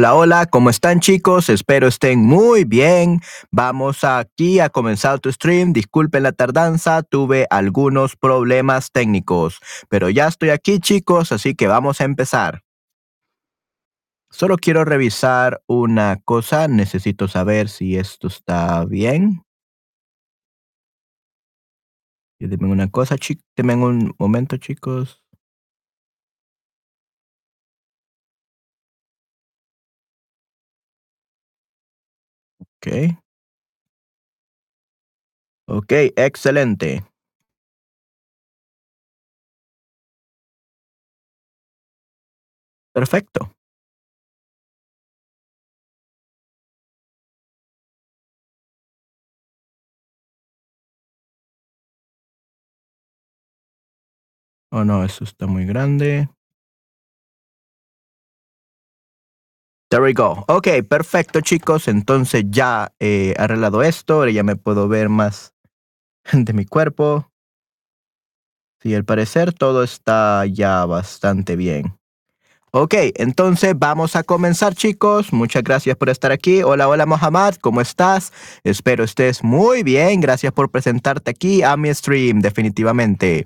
Hola, hola, ¿cómo están chicos? Espero estén muy bien. Vamos aquí a comenzar tu stream. Disculpen la tardanza, tuve algunos problemas técnicos, pero ya estoy aquí chicos, así que vamos a empezar. Solo quiero revisar una cosa, necesito saber si esto está bien. Dime una cosa, chicos, denme un momento chicos. Ok. Ok, excelente. Perfecto. Oh no, eso está muy grande. There we go. Ok, perfecto chicos. Entonces ya he arreglado esto. Ahora ya me puedo ver más de mi cuerpo. Sí, al parecer todo está ya bastante bien. Ok, entonces vamos a comenzar chicos. Muchas gracias por estar aquí. Hola, hola Mohamed, ¿cómo estás? Espero estés muy bien. Gracias por presentarte aquí a mi stream, definitivamente.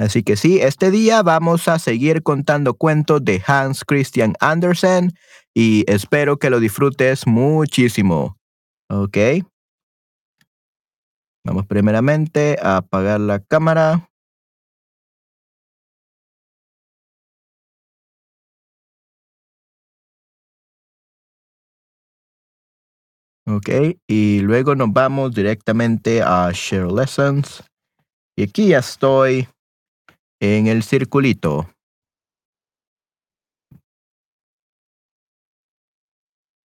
Así que sí, este día vamos a seguir contando cuentos de Hans Christian Andersen y espero que lo disfrutes muchísimo. Ok. Vamos primeramente a apagar la cámara. Ok, y luego nos vamos directamente a Share Lessons. Y aquí ya estoy en el circulito.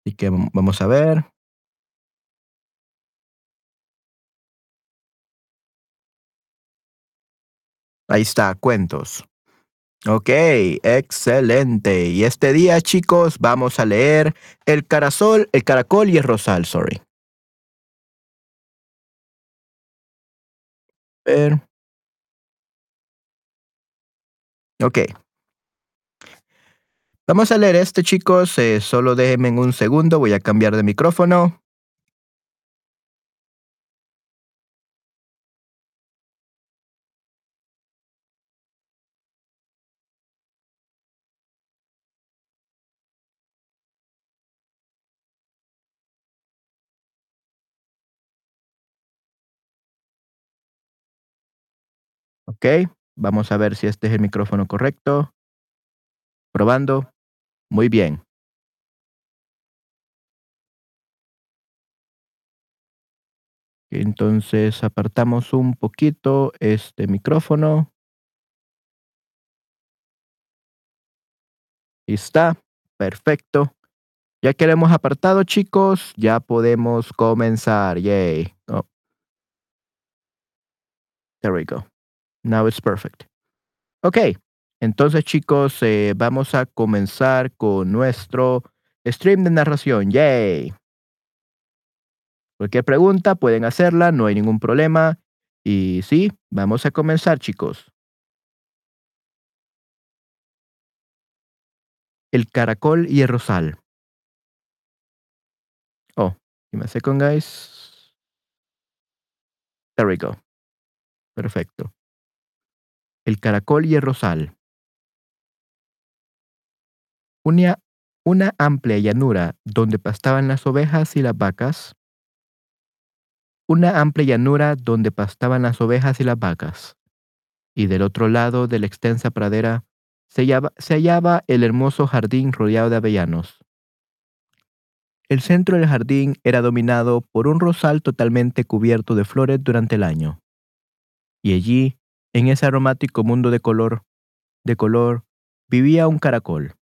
Así que vamos a ver. Ahí está, cuentos. Ok, excelente. Y este día, chicos, vamos a leer El carasol, el caracol y el rosal, sorry. Ver. Ok. Vamos a leer este, chicos. Eh, solo déjenme en un segundo. Voy a cambiar de micrófono. Ok, vamos a ver si este es el micrófono correcto. Probando. Muy bien. Entonces apartamos un poquito este micrófono. Está. Perfecto. Ya que lo hemos apartado, chicos, ya podemos comenzar. Yay. Oh. There we go. Now it's perfect. Ok. Entonces, chicos, eh, vamos a comenzar con nuestro stream de narración. Yay. Cualquier pregunta pueden hacerla, no hay ningún problema. Y sí, vamos a comenzar, chicos. El caracol y el rosal. Oh, give me a second, guys. There we go. Perfecto. El caracol y el rosal. Una, una amplia llanura donde pastaban las ovejas y las vacas. Una amplia llanura donde pastaban las ovejas y las vacas. Y del otro lado de la extensa pradera se hallaba, se hallaba el hermoso jardín rodeado de avellanos. El centro del jardín era dominado por un rosal totalmente cubierto de flores durante el año. Y allí, en ese aromático mundo de color, de color, vivía un caracol,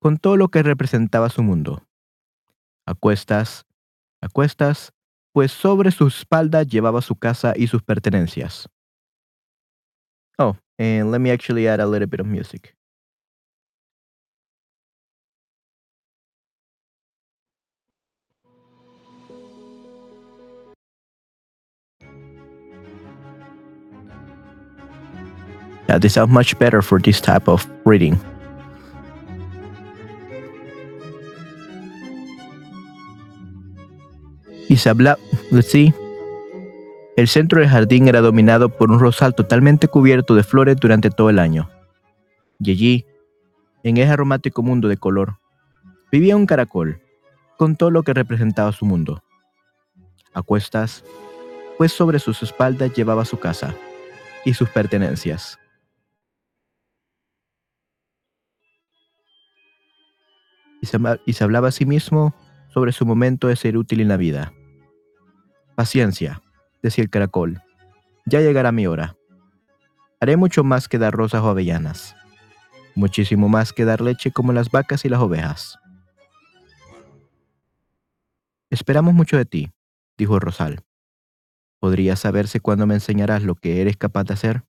con todo lo que representaba su mundo. A cuestas, a cuestas, pues sobre su espalda llevaba su casa y sus pertenencias. Oh, and let me actually add a little bit of music. Yeah, this sounds much better for this type of reading. Habla, let's see. El centro del jardín era dominado por un rosal totalmente cubierto de flores durante todo el año. Y allí, en ese aromático mundo de color, vivía un caracol, con todo lo que representaba su mundo. A cuestas, pues sobre sus espaldas llevaba su casa y sus pertenencias. Y se, hablaba a sí mismo sobre su momento de ser útil en la vida. Paciencia, decía el caracol. Ya llegará mi hora. Haré mucho más que dar rosas o avellanas. Muchísimo más que dar leche como las vacas y las ovejas. Esperamos mucho de ti, dijo el rosal. ¿Podría saberse cuándo me enseñarás lo que eres capaz de hacer?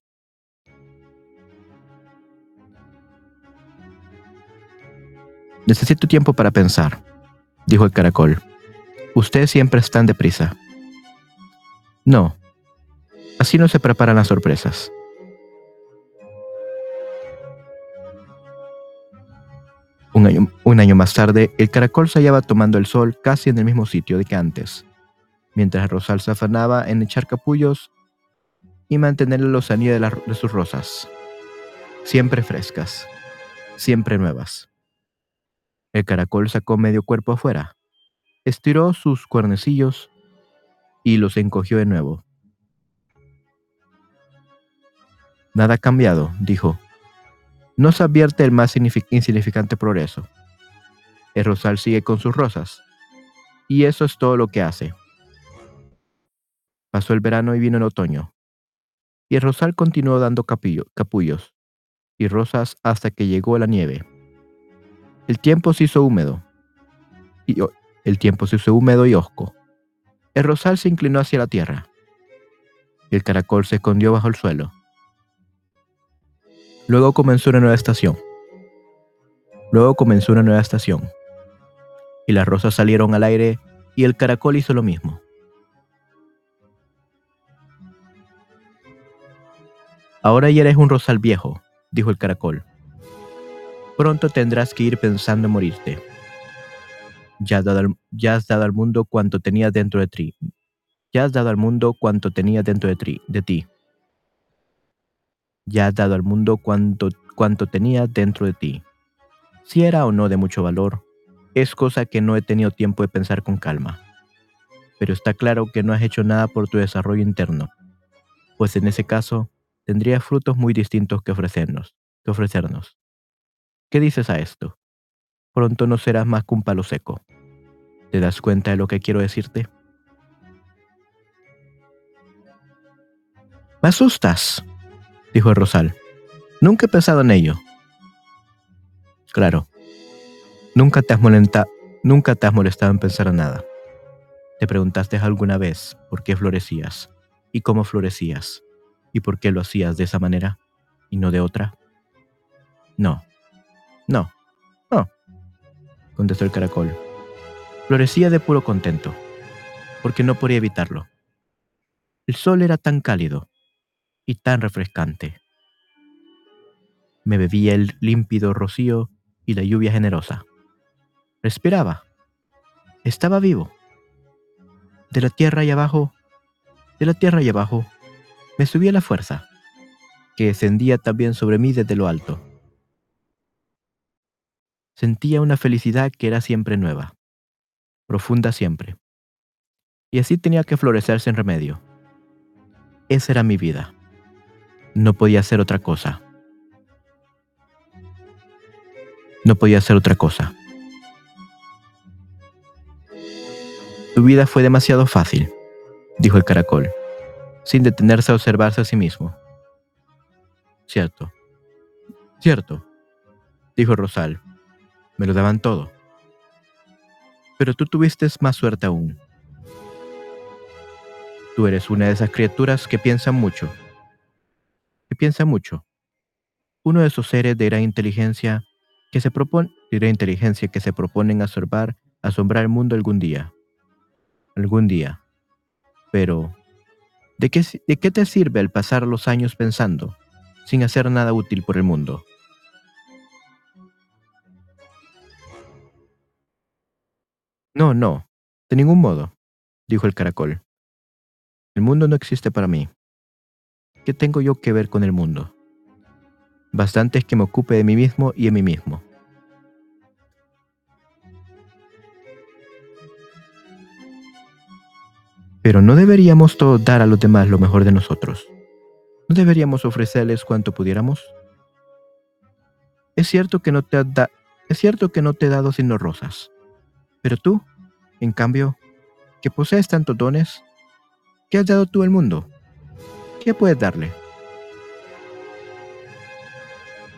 Necesito tiempo para pensar, dijo el caracol. Ustedes siempre están deprisa. No, así no se preparan las sorpresas. Un año, un año, más tarde, el caracol se hallaba tomando el sol casi en el mismo sitio de que antes, mientras rosal se afanaba en echar capullos y mantener la lozanía de sus rosas, siempre frescas, siempre nuevas. El caracol sacó medio cuerpo afuera, estiró sus cuernecillos y los encogió de nuevo. Nada ha cambiado, dijo. No se advierte el más insignificante progreso. El rosal sigue con sus rosas. Y eso es todo lo que hace. Pasó el verano y vino el otoño. Y el rosal continuó dando capullos y rosas hasta que llegó la nieve. El tiempo se hizo húmedo. Y el tiempo se hizo húmedo y hosco. El rosal se inclinó hacia la tierra. El caracol se escondió bajo el suelo. Luego comenzó una nueva estación. Luego comenzó una nueva estación. Y las rosas salieron al aire y el caracol hizo lo mismo. Ahora ya eres un rosal viejo, dijo el caracol. Pronto tendrás que ir pensando en morirte. Ya has, dado al, mundo cuanto tenía dentro de ti. Ya has dado al mundo cuanto tenía dentro de, ti. de ti. Ya has dado al mundo cuanto, cuanto tenía dentro de ti. Si era o no de mucho valor, es cosa que no he tenido tiempo de pensar con calma. Pero está claro que no has hecho nada por tu desarrollo interno, pues en ese caso tendrías frutos muy distintos. Que ofrecernos. ¿Qué dices a esto? Pronto no serás más que un palo seco. ¿Te das cuenta de lo que quiero decirte? Me asustas, dijo el Rosal. Nunca he pensado en ello. Claro, nunca te has, molesta, nunca te has molestado en pensar en nada. ¿Te preguntaste alguna vez por qué florecías y cómo florecías y por qué lo hacías de esa manera y no de otra? No, no, no, contestó el caracol. Florecía de puro contento, porque no podía evitarlo. El sol era tan cálido y tan refrescante. Me bebía el límpido rocío y la lluvia generosa. Respiraba. Estaba vivo. De la tierra y abajo, de la tierra y abajo, me subía la fuerza, que descendía también sobre mí desde lo alto. Sentía una felicidad que era siempre nueva, profunda siempre. Y así tenía que florecer sin remedio. Esa era mi vida. No podía ser otra cosa. No podía hacer otra cosa. Tu vida fue demasiado fácil, dijo el caracol, sin detenerse a observarse a sí mismo. Cierto, cierto, dijo Rosal. Me lo daban todo. Pero tú tuviste más suerte aún. Tú eres una de esas criaturas que piensan mucho. Que piensa mucho. Uno de esos seres de gran inteligencia que se propone, de inteligencia que se proponen asombrar, asombrar el mundo algún día. Algún día. Pero, ¿de qué, ¿de qué te sirve el pasar los años pensando, sin hacer nada útil por el mundo? No, no, de ningún modo, dijo el caracol. El mundo no existe para mí. ¿Qué tengo yo que ver con el mundo? Bastante es que me ocupe de mí mismo y de mí mismo. Pero no deberíamos todos dar a los demás lo mejor de nosotros. ¿No deberíamos ofrecerles cuanto pudiéramos? Es cierto que no te, da es cierto que no te he dado sino rosas pero tú, en cambio, que posees tantos dones, ¿qué has dado tú al mundo? ¿Qué puedes darle?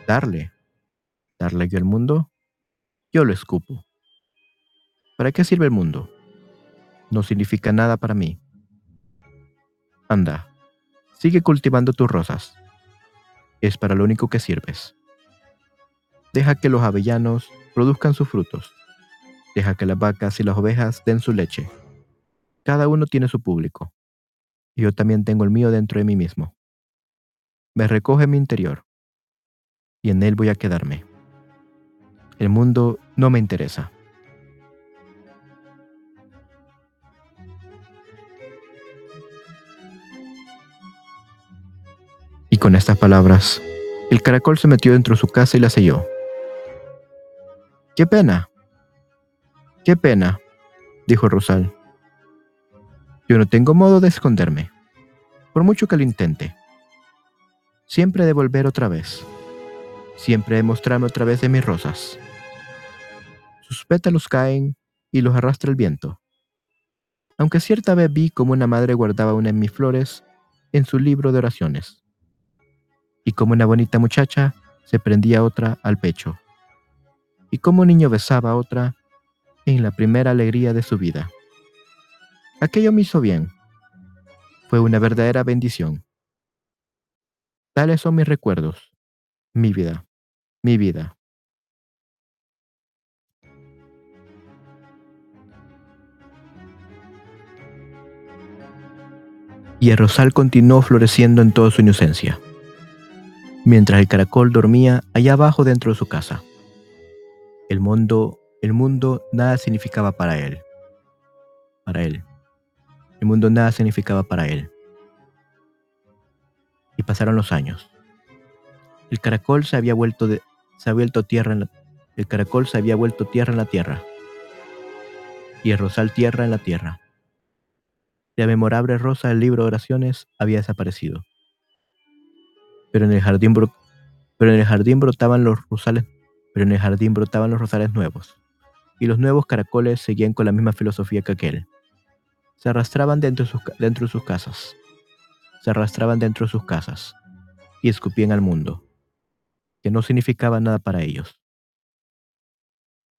Darle. Darle yo al mundo, yo lo escupo. ¿Para qué sirve el mundo? No significa nada para mí. Anda, sigue cultivando tus rosas. Es para lo único que sirves. Deja que los avellanos produzcan sus frutos. Deja que las vacas y las ovejas den su leche. Cada uno tiene su público. Yo también tengo el mío dentro de mí mismo. Me recoge mi interior. Y en él voy a quedarme. El mundo no me interesa. Y con estas palabras, el caracol se metió dentro de su casa y la selló. ¡Qué pena! Qué pena, dijo Rosal. Yo no tengo modo de esconderme, por mucho que lo intente. Siempre he de volver otra vez. Siempre he de mostrarme otra vez de mis rosas. Sus pétalos caen y los arrastra el viento. Aunque cierta vez vi como una madre guardaba una de mis flores en su libro de oraciones, y como una bonita muchacha se prendía otra al pecho, y como un niño besaba otra en la primera alegría de su vida. Aquello me hizo bien. Fue una verdadera bendición. Tales son mis recuerdos, mi vida, mi vida. Y el rosal continuó floreciendo en toda su inocencia, mientras el caracol dormía allá abajo dentro de su casa. El mundo, el mundo nada significaba para él. Para él. El mundo nada significaba para él. Y pasaron los años. El caracol se había vuelto de, se había vuelto tierra en la, el caracol se había vuelto tierra en la tierra. Y el rosal tierra en la tierra. La memorable rosa del libro de oraciones había desaparecido. Pero en el jardín, bro, pero en el jardín brotaban los rosales, pero en el jardín brotaban los rosales nuevos. Y los nuevos caracoles seguían con la misma filosofía que aquel. Se arrastraban dentro de sus, dentro de sus casas. Se arrastraban dentro de sus casas y escupían al mundo, que no significaba nada para ellos.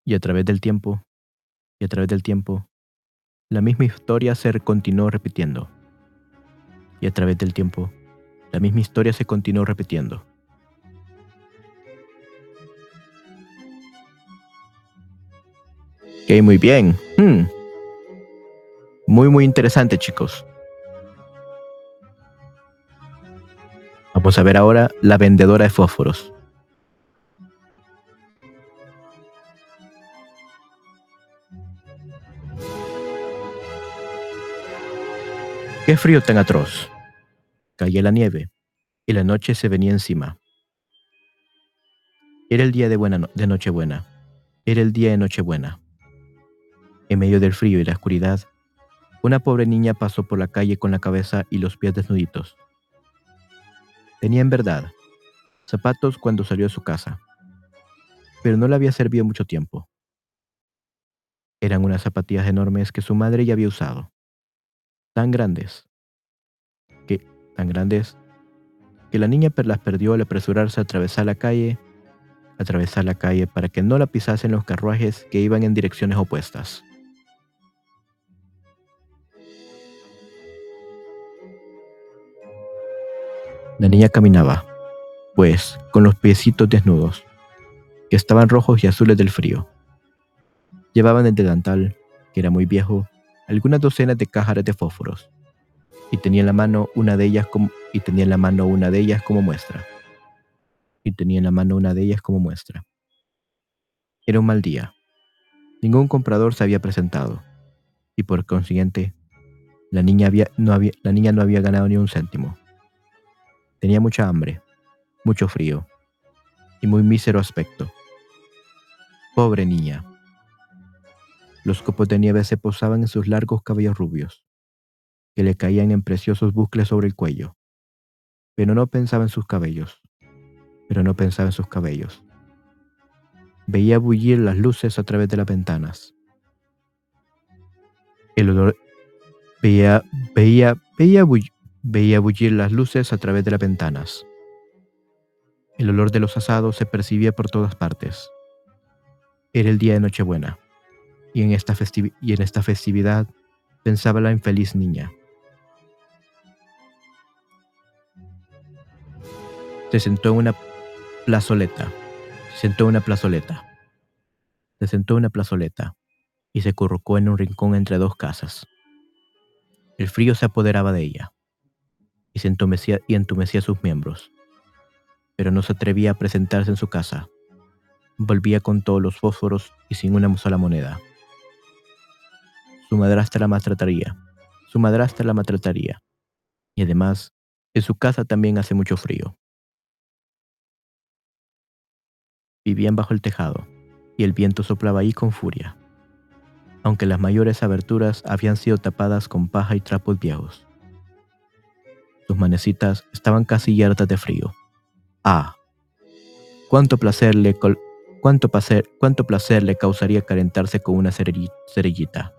Y a través del tiempo, y a través del tiempo, la misma historia se continuó repitiendo. Y a través del tiempo, la misma historia se continuó repitiendo. Ok, muy bien. Hmm. Muy, muy interesante, chicos. Vamos a ver ahora la vendedora de fósforos. Qué frío tan atroz. Caía la nieve y la noche se venía encima. Era el día de, buena de Nochebuena. Era el día de Nochebuena. En medio del frío y la oscuridad, una pobre niña pasó por la calle con la cabeza y los pies desnuditos. Tenía en verdad zapatos cuando salió de su casa, pero no le había servido mucho tiempo. Eran unas zapatillas enormes que su madre ya había usado tan grandes que tan grandes que la niña las perdió al apresurarse a atravesar la calle, atravesar la calle para que no la pisasen los carruajes que iban en direcciones opuestas. La niña caminaba, pues, con los piecitos desnudos, que estaban rojos y azules del frío. Llevaban el delantal, que era muy viejo, algunas docenas de cajas de fósforos y tenía en la mano una de ellas como una de ellas como muestra. Y tenía en la mano una de ellas como muestra. Era un mal día. Ningún comprador se había presentado y por consiguiente la niña, no había, la niña no había ganado ni un céntimo. Tenía mucha hambre, mucho frío y muy mísero aspecto. Pobre niña. Los copos de nieve se posaban en sus largos cabellos rubios, que le caían en preciosos bucles sobre el cuello. Pero no pensaba en sus cabellos. Pero no pensaba en sus cabellos. Veía bullir las luces a través de las ventanas. El olor veía veía veía bullir, veía bullir las luces a través de las ventanas. El olor de los asados se percibía por todas partes. Era el día de Nochebuena y en esta, y en esta festividad pensaba la infeliz niña. Se sentó en una plazoleta, se sentó en una plazoleta, se sentó en una plazoleta y se currucó en un rincón entre dos casas. El frío se apoderaba de ella y, entumecía, y entumecía sus miembros, pero no se atrevía a presentarse en su casa. Volvía con todos los fósforos y sin una sola moneda. Su madrastra la maltrataría. Su madrastra la maltrataría. Y además, en su casa también hace mucho frío. Vivían bajo el tejado, y el viento soplaba ahí con furia, aunque las mayores aberturas habían sido tapadas con paja y trapos viejos. Sus manecitas estaban casi yertas de frío. ¡Ah! Cuánto placer le, cuánto placer, cuánto placer le causaría calentarse con una cerillita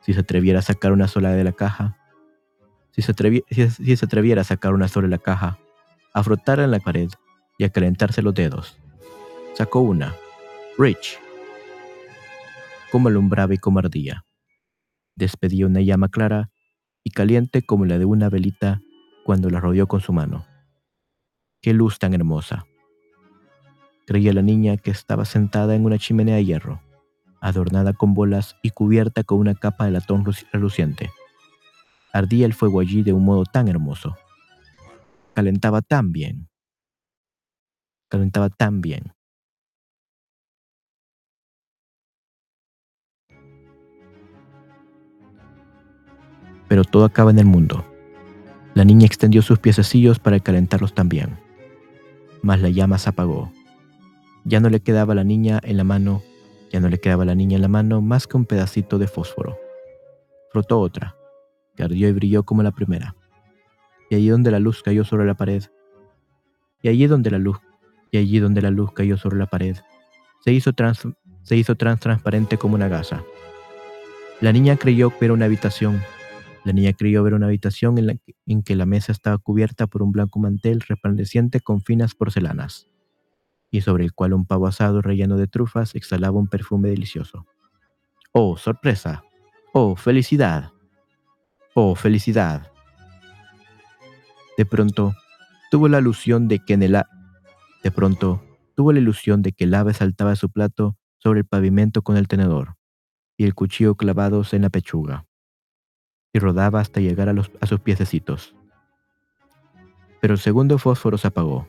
si se atreviera a sacar una sola de la caja, si se, si, se atreviera a sacar una sola de la caja, a frotarla en la pared y a calentarse los dedos. Sacó una. Rich. Como alumbraba y como ardía. Despedía una llama clara y caliente como la de una velita cuando la rodeó con su mano. ¡Qué luz tan hermosa! Creía la niña que estaba sentada en una chimenea de hierro adornada con bolas y cubierta con una capa de latón reluciente. Ardía el fuego allí de un modo tan hermoso. Calentaba tan bien. Calentaba tan bien. Pero todo acaba en el mundo. La niña extendió sus piececillos para calentarlos también. Mas la llama se apagó. Ya no le quedaba a la niña en la mano, ya no le quedaba la niña en la mano más que un pedacito de fósforo. Frotó otra, que ardió y brilló como la primera. Y allí donde la luz cayó sobre la pared, y allí donde la luz, y allí donde la luz cayó sobre la pared, se hizo, trans, se hizo trans transparente como una gasa. La niña creyó ver una habitación. La niña creyó ver una habitación en, la que, la mesa estaba cubierta por un blanco mantel resplandeciente con finas porcelanas, y sobre el cual un pavo asado relleno de trufas exhalaba un perfume delicioso. ¡Oh, sorpresa! ¡Oh, felicidad! ¡Oh, felicidad! De pronto, tuvo la ilusión de que en el... De pronto, tuvo la ilusión de que el ave saltaba de su plato sobre el pavimento con el tenedor y el cuchillo clavados en la pechuga, y rodaba hasta llegar a, los, a sus piececitos. Pero el segundo fósforo se apagó.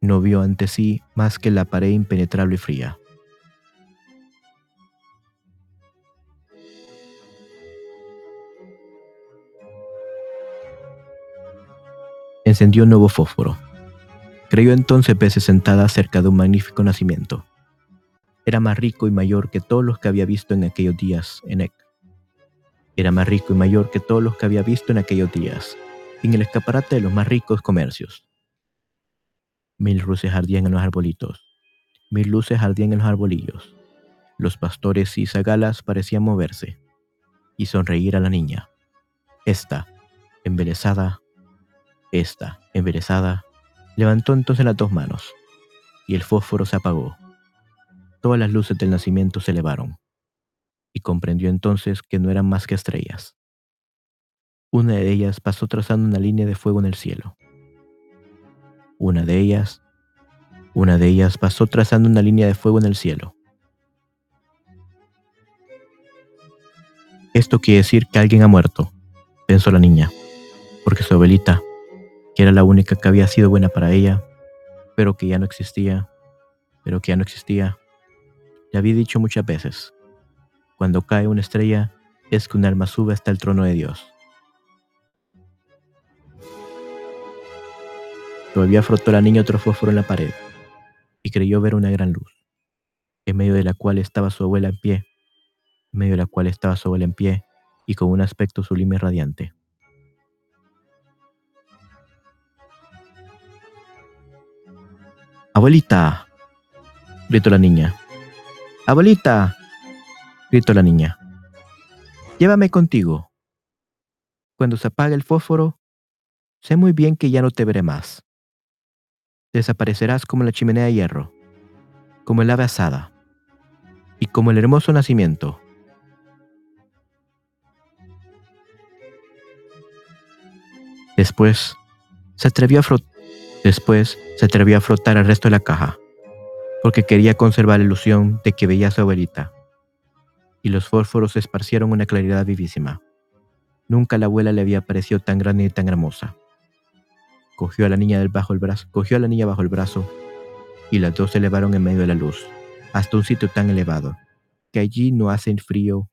No vio ante sí más que la pared impenetrable y fría. Encendió un nuevo fósforo. Creyó entonces verse sentada cerca de un magnífico nacimiento. Era más rico y mayor que todos los que había visto en aquellos días en Ek. Era más rico y mayor que todos los que había visto en aquellos días, en el escaparate de los más ricos comercios. Mil luces ardían en los arbolitos, mil luces ardían en los arbolillos. Los pastores y zagalas parecían moverse y sonreír a la niña. Esta, embelesada, esta, embelesada, levantó entonces las dos manos y el fósforo se apagó todas las luces del nacimiento se elevaron, y comprendió entonces que no eran más que estrellas. Una de ellas pasó trazando una línea de fuego en el cielo. Una de ellas, una de ellas pasó trazando una línea de fuego en el cielo. Esto quiere decir que alguien ha muerto, pensó la niña, porque su abuelita, que era la única que había sido buena para ella, pero que ya no existía, pero que ya no existía, le había dicho muchas veces, cuando cae una estrella es que un alma sube hasta el trono de Dios. Todavía frotó la niña otro fósforo en la pared y creyó ver una gran luz, en medio de la cual estaba su abuela en pie, en medio de la cual estaba su abuela en pie y con un aspecto sublime y radiante. Abuelita, gritó la niña. Abuelita, gritó la niña, llévame contigo. Cuando se apague el fósforo, sé muy bien que ya no te veré más. Desaparecerás como la chimenea de hierro, como el ave asada y como el hermoso nacimiento. Después se atrevió a Después se atrevió a frotar el resto de la caja porque quería conservar la ilusión de que veía a su abuelita. Y los fósforos esparcieron una claridad vivísima. Nunca la abuela le había parecido tan grande y tan hermosa. Cogió a la niña del bajo el brazo, cogió a la niña bajo el brazo, y las dos se elevaron en medio de la luz, hasta un sitio tan elevado, que allí no hace frío,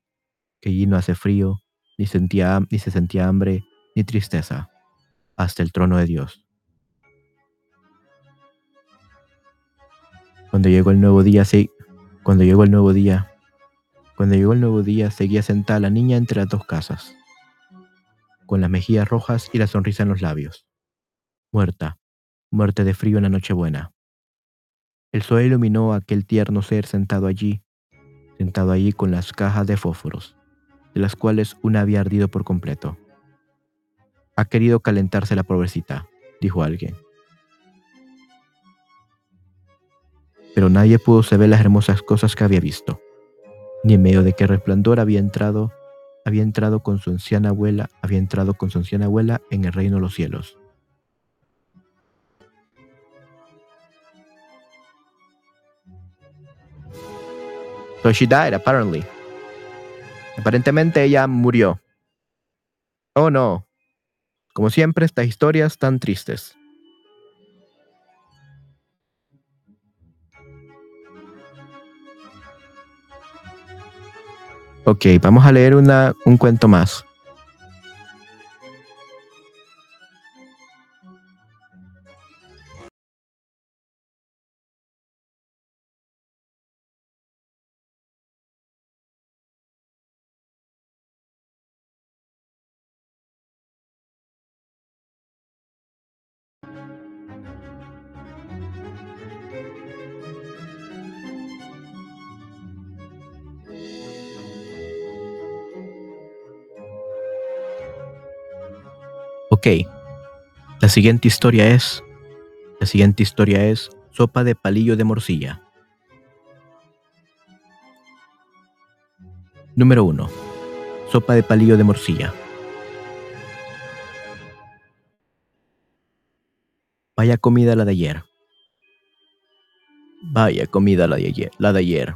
que allí no hace frío, ni, sentía, ni se sentía hambre, ni tristeza, hasta el trono de Dios. Cuando llegó el nuevo día, sí, cuando llegó el nuevo día, cuando llegó el nuevo día, seguía sentada la niña entre las dos casas, con las mejillas rojas y la sonrisa en los labios. Muerta, muerte de frío en la Nochebuena. El sol iluminó a aquel tierno ser sentado allí, sentado allí con las cajas de fósforos, de las cuales una había ardido por completo. Ha querido calentarse la pobrecita, dijo alguien. pero nadie pudo saber las hermosas cosas que había visto, ni en medio de qué resplandor había entrado, había entrado con su anciana abuela, había entrado con su anciana abuela en el reino de los cielos. So she died, apparently. Aparentemente ella murió. Oh no. Como siempre, estas historias tan tristes. Ok, vamos a leer una, un cuento más. Ok. La siguiente historia es. La siguiente historia es sopa de palillo de morcilla. Número 1. Sopa de palillo de morcilla. Vaya comida la de ayer. Vaya comida la de ayer. La de ayer.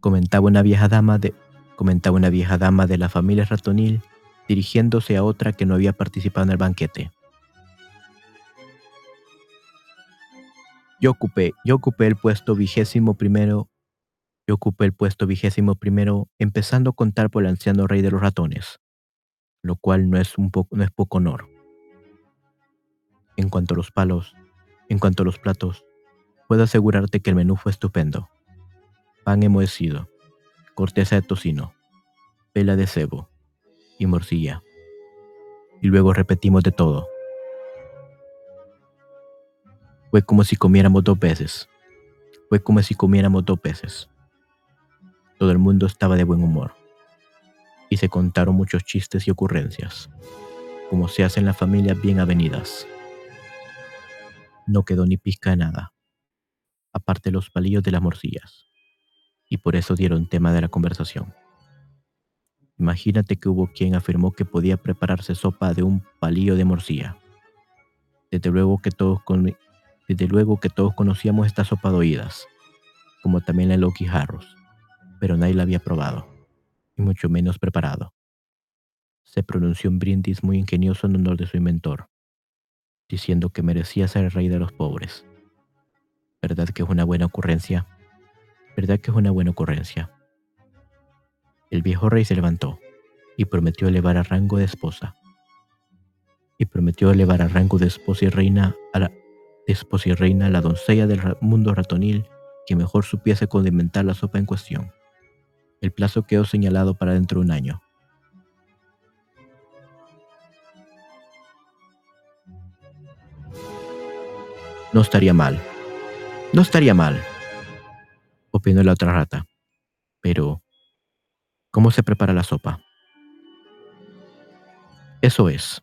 Comentaba una vieja dama de comentaba una vieja dama de la familia ratonil dirigiéndose a otra que no había participado en el banquete. Yo ocupé, yo ocupé el puesto vigésimo primero. Yo ocupé el puesto vigésimo primero, empezando a contar por el anciano rey de los ratones, lo cual no es, un poco, no es poco honor. En cuanto a los palos, en cuanto a los platos, puedo asegurarte que el menú fue estupendo. Pan enmohecido, corteza de tocino, pela de cebo y morcilla. Y luego repetimos de todo. Fue como si comiéramos dos veces. Fue como si comiéramos dos veces. Todo el mundo estaba de buen humor. Y se contaron muchos chistes y ocurrencias, como se hacen las familias bien avenidas. No quedó ni pizca de nada, aparte los palillos de las morcillas. Y por eso dieron tema de la conversación. Imagínate que hubo quien afirmó que podía prepararse sopa de un palillo de morcilla. Desde luego que todos, desde luego que todos conocíamos esta sopa de oídas, como también la Loki Harros, pero nadie la había probado, y mucho menos preparado. Se pronunció un brindis muy ingenioso en honor de su inventor, diciendo que merecía ser el rey de los pobres. ¿Verdad que es una buena ocurrencia? ¿Verdad que es una buena ocurrencia? El viejo rey se levantó y prometió elevar a rango de esposa. Y prometió elevar a rango de esposa y reina a la, esposa y reina, la doncella del mundo ratonil, que mejor supiese condimentar la sopa en cuestión. El plazo quedó señalado para dentro de un año. No estaría mal. No estaría mal, opinó la otra rata. Pero, ¿cómo se prepara la sopa? Eso es.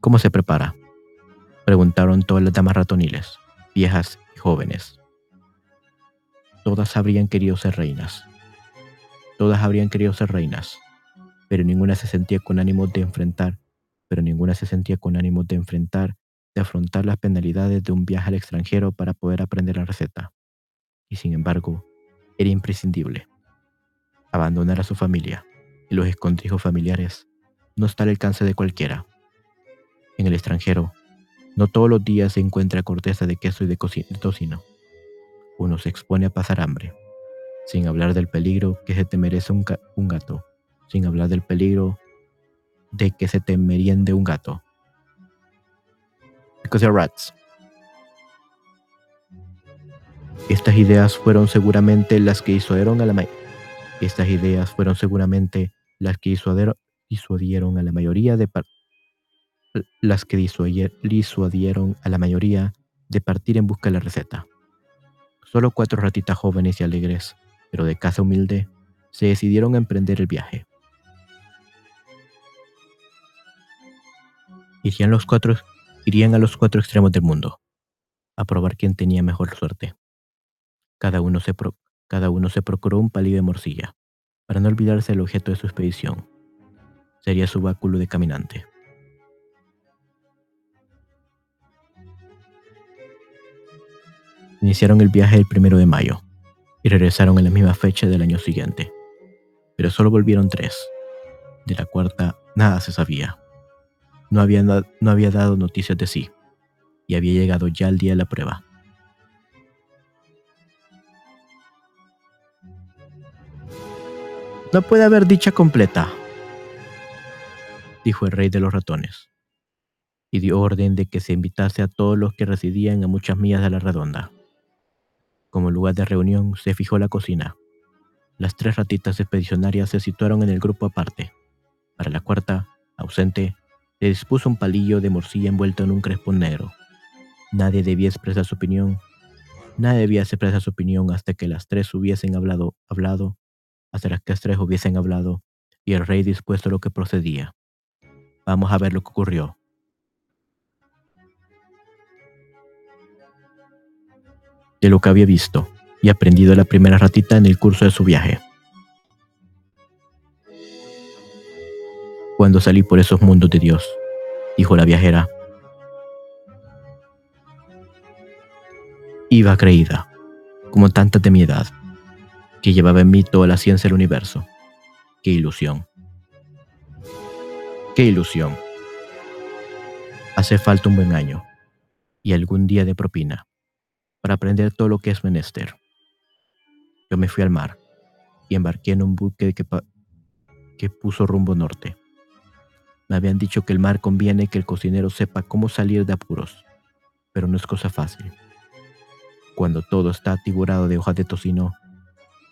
¿Cómo se prepara? Preguntaron todas las damas ratoniles, viejas y jóvenes. Todas habrían querido ser reinas. Todas habrían querido ser reinas, pero ninguna se sentía con ánimo de enfrentar, pero ninguna se sentía con ánimo de enfrentar, de afrontar las penalidades de un viaje al extranjero para poder aprender la receta. Y sin embargo, era imprescindible. Abandonar a su familia y los escondrijos familiares no está al alcance de cualquiera. En el extranjero, no todos los días se encuentra corteza de queso y de, tocino. Uno se expone a pasar hambre, sin hablar del peligro que se te merece un, gato, sin hablar del peligro de que se te meriende un gato. Because rats. Estas ideas fueron seguramente las que disuadieron a la Estas ideas fueron seguramente las que disuadieron a la mayoría de las que disuadieron a la mayoría de partir en busca de la receta. Solo cuatro ratitas jóvenes y alegres, pero de casa humilde, se decidieron a emprender el viaje. Irían, los cuatro, irían a los cuatro extremos del mundo, a probar quién tenía mejor suerte. Cada uno se, cada uno se procuró un palillo de morcilla, para no olvidarse del objeto de su expedición. Sería su báculo de caminante. Iniciaron el viaje el primero de mayo y regresaron en la misma fecha del año siguiente. Pero solo volvieron tres. De la cuarta nada se sabía. No había, no había dado noticias de sí y había llegado ya el día de la prueba. No puede haber dicha completa, dijo el rey de los ratones, y dio orden de que se invitase a todos los que residían a muchas millas de la redonda. Como lugar de reunión se fijó la cocina. Las tres ratitas expedicionarias se situaron en el grupo aparte. Para la cuarta, ausente, se dispuso un palillo de morcilla envuelto en un crespón negro. Nadie debía expresar su opinión. Nadie debía expresar su opinión hasta que las tres hubiesen hablado, hablado, hasta las que tres hubiesen hablado y el rey dispuesto lo que procedía. Vamos a ver lo que ocurrió. De lo que había visto y aprendido la primera ratita en el curso de su viaje. Cuando salí por esos mundos de Dios, dijo la viajera, iba creída, como tanta de mi edad que llevaba en mí toda la ciencia del universo. Qué ilusión. Qué ilusión. Hace falta un buen año y algún día de propina para aprender todo lo que es menester. Yo me fui al mar y embarqué en un buque que, que puso rumbo norte. Me habían dicho que el mar conviene que el cocinero sepa cómo salir de apuros, pero no es cosa fácil. Cuando todo está atiborado de hojas de tocino,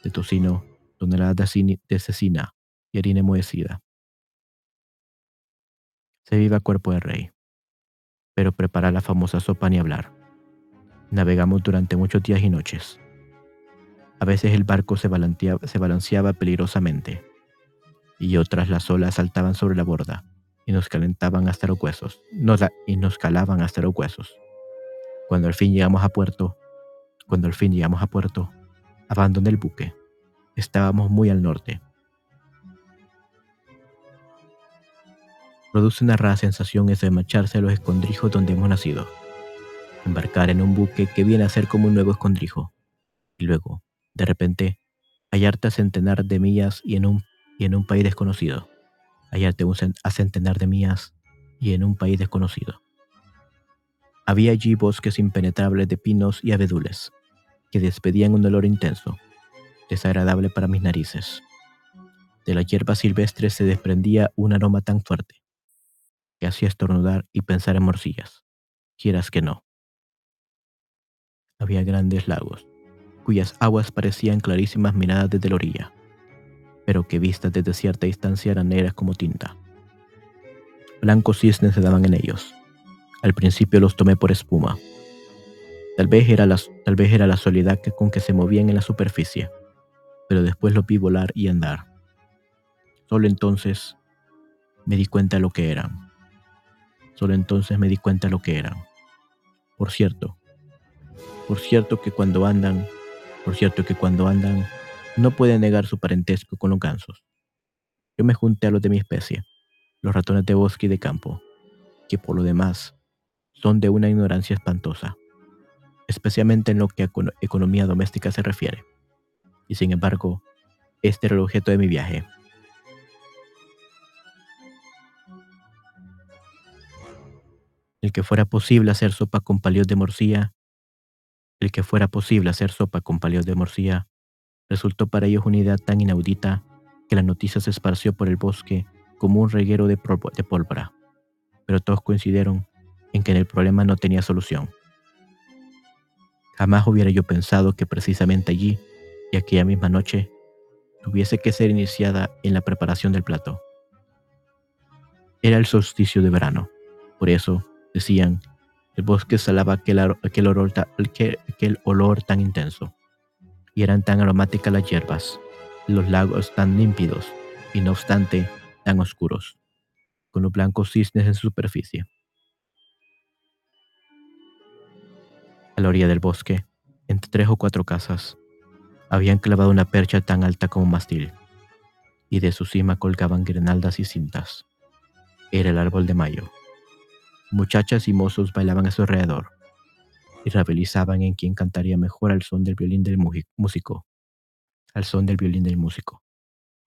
de tocino, toneladas de cecina y harina enmohecida. Se viva cuerpo de rey, pero prepara la famosa sopa ni hablar. Navegamos durante muchos días y noches. A veces el barco se balanceaba, se balanceaba peligrosamente y otras las olas saltaban sobre la borda y nos calentaban hasta los huesos, y nos calaban hasta los huesos. Cuando al fin llegamos a puerto, cuando al fin llegamos a puerto, abandoné el buque. Estábamos muy al norte. Produce una rara sensación eso de marcharse a los escondrijos donde hemos nacido. Embarcar en un buque que viene a ser como un nuevo escondrijo. Y luego, de repente, hallarte a centenar de millas y en un, y en un país desconocido hallarte a centenar de millas y en un país desconocido. Había allí bosques impenetrables de pinos y abedules, que despedían un olor intenso, desagradable para mis narices. De la hierba silvestre se desprendía un aroma tan fuerte, que hacía estornudar y pensar en morcillas, quieras que no. Había grandes lagos, cuyas aguas parecían clarísimas miradas desde la orilla pero que vistas desde cierta distancia eran negras como tinta. Blancos cisnes se daban en ellos. Al principio los tomé por espuma. Tal vez era la, tal vez era la soledad con que se movían en la superficie, pero después los vi volar y andar. Solo entonces me di cuenta de lo que eran. Solo entonces me di cuenta de lo que eran. Por cierto, por cierto que cuando andan, por cierto que cuando andan no puede negar su parentesco con los gansos. Yo me junté a los de mi especie, los ratones de bosque y de campo, que por lo demás son de una ignorancia espantosa, especialmente en lo que a economía doméstica se refiere. Y sin embargo, este era el objeto de mi viaje. El que fuera posible hacer sopa con palios de morcilla, el que fuera posible hacer sopa con palios de morcilla, Resultó para ellos una idea tan inaudita que la noticia se esparció por el bosque como un reguero de, pólvora, pero todos coincidieron en que el problema no tenía solución. Jamás hubiera yo pensado que precisamente allí y aquella misma noche tuviese que ser iniciada en la preparación del plato. Era el solsticio de verano, por eso, decían, el bosque salaba aquel, aquel olor tan intenso y eran tan aromáticas las hierbas, los lagos tan límpidos y no obstante tan oscuros, con los blancos cisnes en su superficie. A la orilla del bosque, entre tres o cuatro casas, habían clavado una percha tan alta como un mastil, y de su cima colgaban grinaldas y cintas. Era el árbol de mayo. Muchachas y mozos bailaban a su alrededor, y rivalizaban en quién cantaría mejor al son del violín del músico. Al son del violín del músico.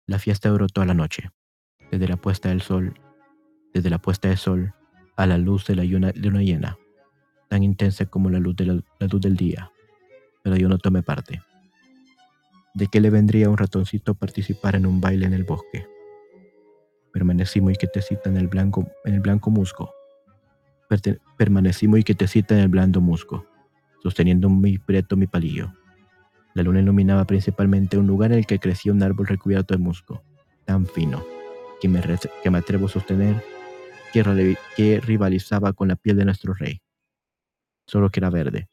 La fiesta duró toda la noche, desde la puesta del sol, desde la puesta del sol a la luz de la luna, llena, tan intensa como la luz, la, luz del día. Pero yo no tomé parte. ¿De qué le vendría a un ratoncito participar en un baile en el bosque? Permanecí muy quietecita en el blanco, en el blanco musgo, permanecí muy quietecita en el blando musgo, sosteniendo muy preto mi palillo. La luna iluminaba principalmente un lugar en el que crecía un árbol recubierto de musgo, tan fino, que me, que me atrevo a sostener que rivalizaba con la piel de nuestro rey, solo que era verde,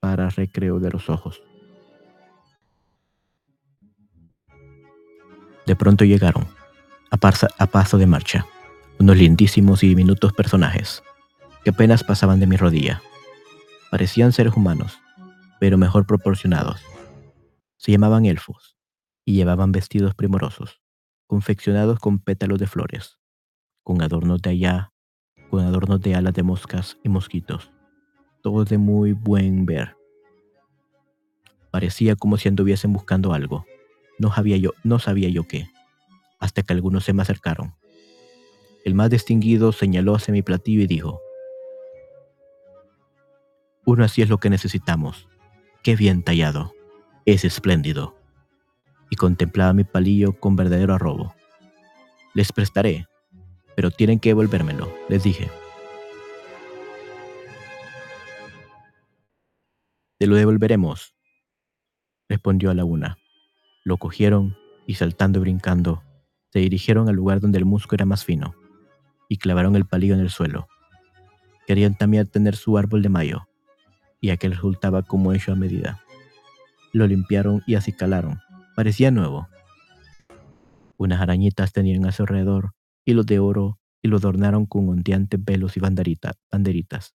para recreo de los ojos. De pronto llegaron, a, paso de marcha, unos lindísimos y diminutos personajes, que apenas pasaban de mi rodilla. Parecían seres humanos, pero mejor proporcionados. Se llamaban elfos y llevaban vestidos primorosos, confeccionados con pétalos de flores, con adornos de allá, con adornos de alas de moscas y mosquitos, todos de muy buen ver. Parecía como si anduviesen buscando algo. No sabía yo, no sabía yo qué, hasta que algunos se me acercaron. El más distinguido señaló hacia mi platillo y dijo, Uno así es lo que necesitamos. Qué bien tallado. Es espléndido. Y contemplaba mi palillo con verdadero arrobo. Les prestaré, pero tienen que devolvérmelo, les dije. Te lo devolveremos, respondió a la una. Lo cogieron y saltando y brincando, se dirigieron al lugar donde el musgo era más fino y clavaron el palillo en el suelo. Querían también tener su árbol de mayo, y aquel resultaba como hecho a medida. Lo limpiaron y acicalaron. Parecía nuevo. Unas arañitas tenían a su alrededor hilos de oro y lo adornaron con ondeantes velos y banderitas,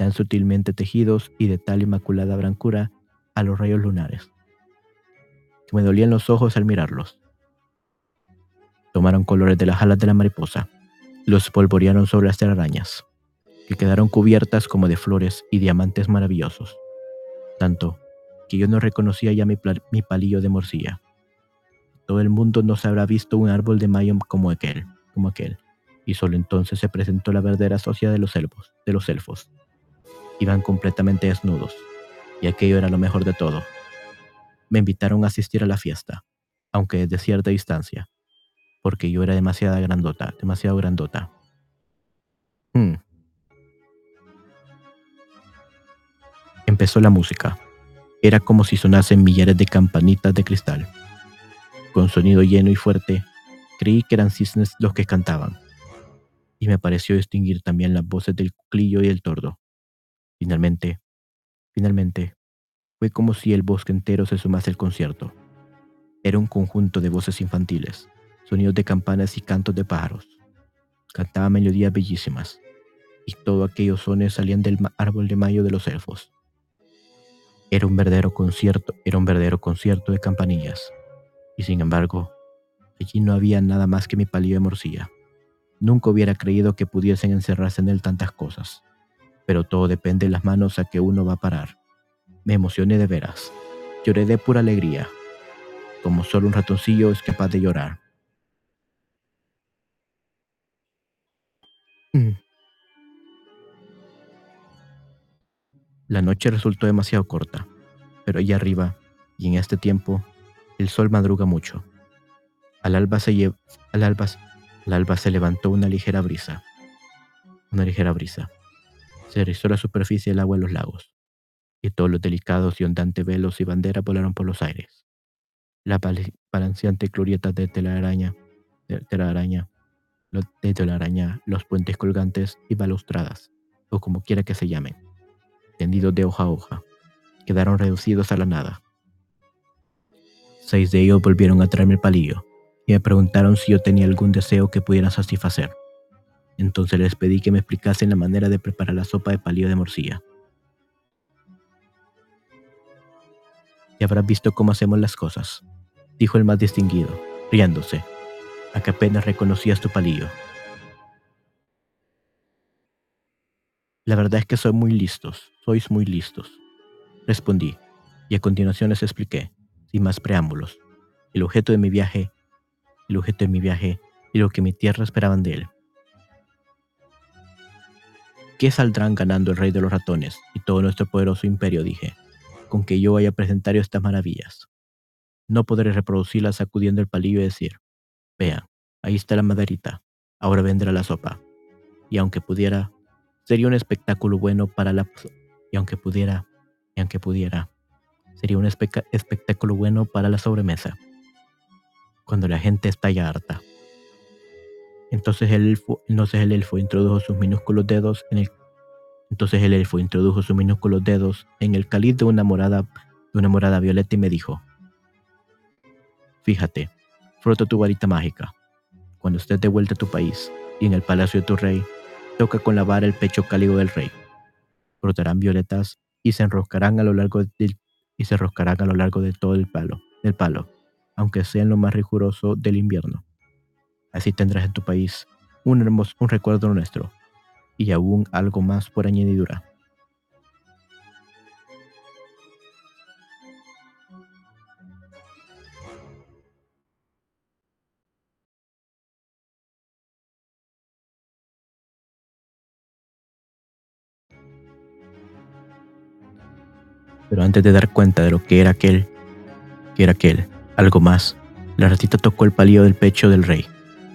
tan sutilmente tejidos y de tal inmaculada blancura a los rayos lunares, que me dolían los ojos al mirarlos. Tomaron colores de las alas de la mariposa, los polvorearon sobre las telarañas, que quedaron cubiertas como de flores y diamantes maravillosos, tanto que yo no reconocía ya mi, palillo de morcilla. Todo el mundo no se habrá visto un árbol de mayo como aquel, como aquel, y solo entonces se presentó la verdadera sociedad de los elfos, de los elfos. Iban completamente desnudos, y aquello era lo mejor de todo. Me invitaron a asistir a la fiesta, aunque desde cierta distancia, porque yo era demasiado grandota, demasiado grandota. Hmm. Empezó la música. Era como si sonasen millares de campanitas de cristal. Con sonido lleno y fuerte, creí que eran cisnes los que cantaban. Y me pareció distinguir también las voces del cuclillo y el tordo. Finalmente, finalmente, fue como si el bosque entero se sumase al concierto. Era un conjunto de voces infantiles, sonidos de campanas y cantos de pájaros. Cantaba melodías bellísimas, y todos aquellos sones salían del árbol de mayo de los elfos. Era un verdadero concierto, era un verdadero concierto de campanillas, y sin embargo, allí no había nada más que mi palillo de morcilla. Nunca hubiera creído que pudiesen encerrarse en él tantas cosas, pero todo depende de las manos a que uno va a parar. Me emocioné de veras, lloré de pura alegría, como solo un ratoncillo es capaz de llorar. Mm. La noche resultó demasiado corta, pero allá arriba, y en este tiempo, el sol madruga mucho. Al alba se, al alba, al alba se levantó una ligera brisa. Una ligera brisa. Se rizó la superficie del agua de los lagos, y todos los delicados y ondantes velos y banderas volaron por los aires. La balanceante glorieta de telaraña, de telaraña de la araña, los puentes colgantes y balustradas, o como quiera que se llamen, tendidos de hoja a hoja, quedaron reducidos a la nada. Seis de ellos volvieron a traerme el palillo y me preguntaron si yo tenía algún deseo que pudieran satisfacer. Entonces les pedí que me explicasen la manera de preparar la sopa de palillo de morcilla. Y habrás visto cómo hacemos las cosas, dijo el más distinguido, riéndose a que apenas reconocías tu palillo. La verdad es que soy muy listos, sois muy listos, respondí, y a continuación les expliqué, sin más preámbulos, el objeto de mi viaje, el objeto de mi viaje y lo que mi tierra esperaban de él. ¿Qué saldrán ganando el rey de los ratones y todo nuestro poderoso imperio? dije, con que yo vaya a presentar estas maravillas. No podré reproducirlas sacudiendo el palillo y decir, Vean, ahí está la maderita. Ahora vendrá la sopa. Y aunque pudiera, sería un espectáculo bueno para la... Y aunque pudiera, y aunque pudiera, sería un espectáculo bueno para la sobremesa. Cuando la gente está ya harta. Entonces el elfo, entonces el elfo introdujo sus minúsculos dedos en el entonces el elfo introdujo sus minúsculos dedos en el cáliz de una morada de una morada violeta y me dijo: Fíjate, Frota tu varita mágica. Cuando estés de vuelta a tu país y en el palacio de tu rey, toca con la vara el pecho cálido del rey. Brotarán violetas y se enroscarán a lo largo del, y se enroscarán a lo largo de todo el palo, del palo, aunque sea en lo más riguroso del invierno. Así tendrás en tu país un hermoso un recuerdo nuestro y aún algo más por añadidura. Pero antes de dar cuenta de lo que era aquel, que era aquel, algo más, la ratita tocó el palillo del pecho del rey,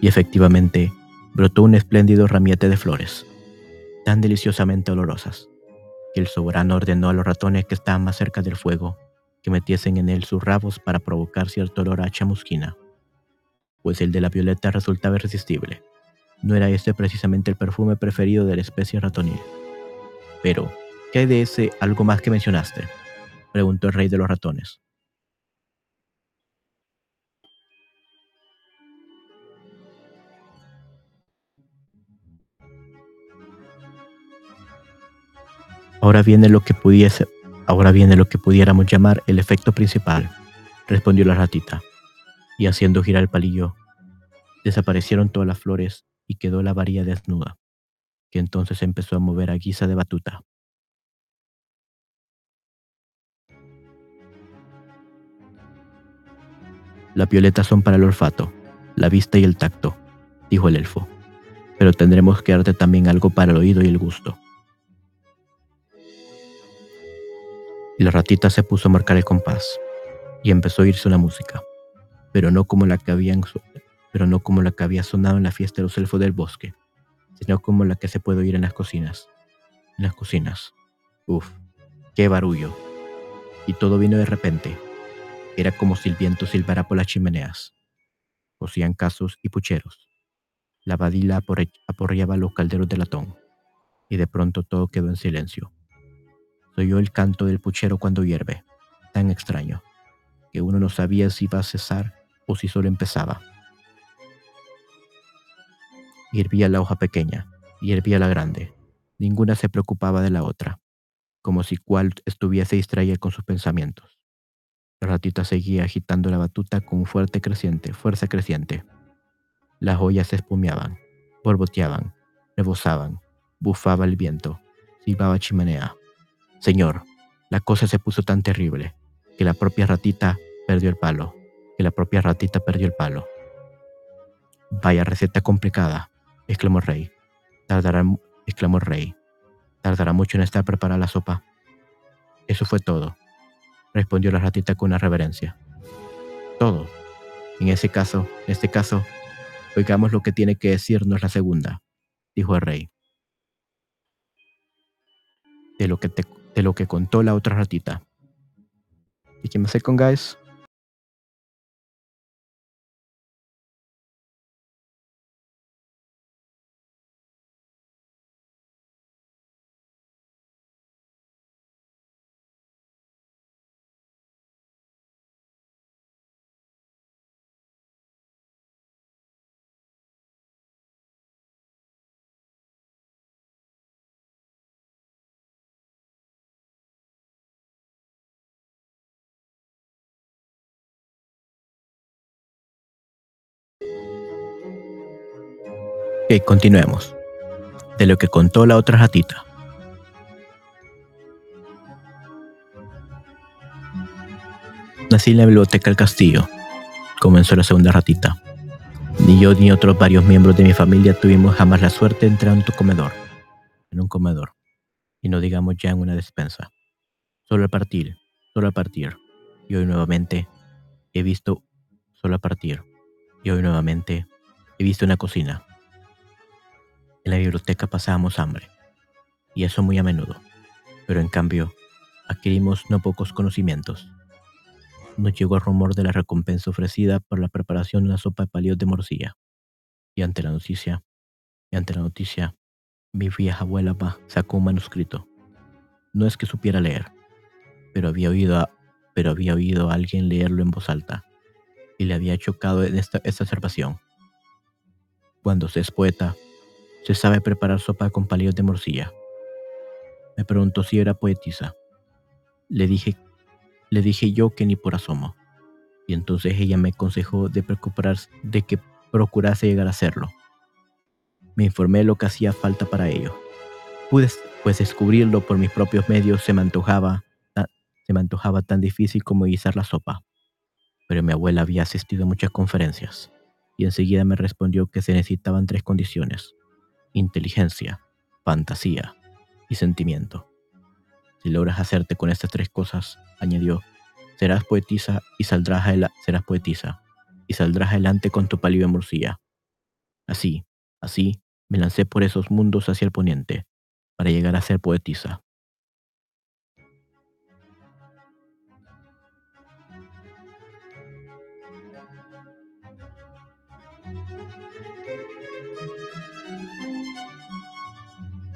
y efectivamente brotó un espléndido ramiete de flores, tan deliciosamente olorosas, que el soberano ordenó a los ratones que estaban más cerca del fuego que metiesen en él sus rabos para provocar cierto olor a chamusquina, pues el de la violeta resultaba irresistible. No era este precisamente el perfume preferido de la especie ratonil. Pero, ¿qué hay de ese algo más que mencionaste? preguntó el rey de los ratones. Ahora viene lo que pudiese, ahora viene lo que pudiéramos llamar el efecto principal, respondió la ratita, y haciendo girar el palillo, desaparecieron todas las flores y quedó la varilla desnuda, que entonces empezó a mover a guisa de batuta. Las violetas son para el olfato, la vista y el tacto, dijo el elfo, pero tendremos que darte también algo para el oído y el gusto. Y la ratita se puso a marcar el compás y empezó a oírse una música, pero no como la que habían pero no como la que había sonado en la fiesta de los elfos del bosque, sino como la que se puede oír en las cocinas. En las cocinas. Uf, qué barullo. Y todo vino de repente, era como si el viento silbara por las chimeneas. Cosían casos y pucheros. La badila aporreaba los calderos de latón. Y de pronto todo quedó en silencio. Soy el canto del puchero cuando hierve, tan extraño, que uno no sabía si iba a cesar o si solo empezaba. Hirvía la hoja pequeña y hervía la grande. Ninguna se preocupaba de la otra, como si cual estuviese distraída con sus pensamientos. La ratita seguía agitando la batuta con fuerte creciente, fuerza creciente. Las ollas se espumeaban, borboteaban, rebosaban, bufaba el viento, silbaba chimenea. Señor, la cosa se puso tan terrible que la propia ratita perdió el palo, que la propia ratita perdió el palo. Vaya receta complicada, exclamó el rey. Tardará, exclamó el rey. Tardará mucho en estar preparada la sopa. Eso fue todo respondió la ratita con una reverencia. Todo. En ese caso, en este caso, oigamos lo que tiene que decirnos la segunda, dijo el rey. De lo que, te, de lo que contó la otra ratita. ¿Y qué me con guys? Ok, continuemos. De lo que contó la otra ratita. Nací en la biblioteca del castillo, comenzó la segunda ratita. Ni yo ni otros varios miembros de mi familia tuvimos jamás la suerte de entrar en tu comedor, en un comedor, y no digamos ya en una despensa. Solo al partir, solo al partir, y hoy nuevamente he visto, solo a partir, y hoy nuevamente he visto una cocina, en la biblioteca pasábamos hambre, y eso muy a menudo, pero en cambio adquirimos no pocos conocimientos. Nos llegó el rumor de la recompensa ofrecida por la preparación de una sopa de palillos de morcilla, y ante la noticia, y ante la noticia, mi vieja abuela sacó un manuscrito. No es que supiera leer, pero había oído a, pero había oído a alguien leerlo en voz alta, y le había chocado en esta, esta observación. Cuando se es poeta, se sabe preparar sopa con palillos de morcilla. Me preguntó si era poetisa, Le dije, le dije yo que ni por asomo. Y entonces ella me aconsejó de, preocuparse, de que procurase llegar a hacerlo. Me informé lo que hacía falta para ello. Pude pues descubrirlo por mis propios medios se me antojaba, se me antojaba tan difícil como guisar la sopa. Pero mi abuela había asistido a muchas conferencias y enseguida me respondió que se necesitaban tres condiciones. Inteligencia, fantasía y sentimiento. Si logras hacerte con estas tres cosas, añadió, serás poetisa y saldrás, serás poetisa y saldrás adelante con tu pálido morcilla. Así, así, me lancé por esos mundos hacia el poniente, para llegar a ser poetisa.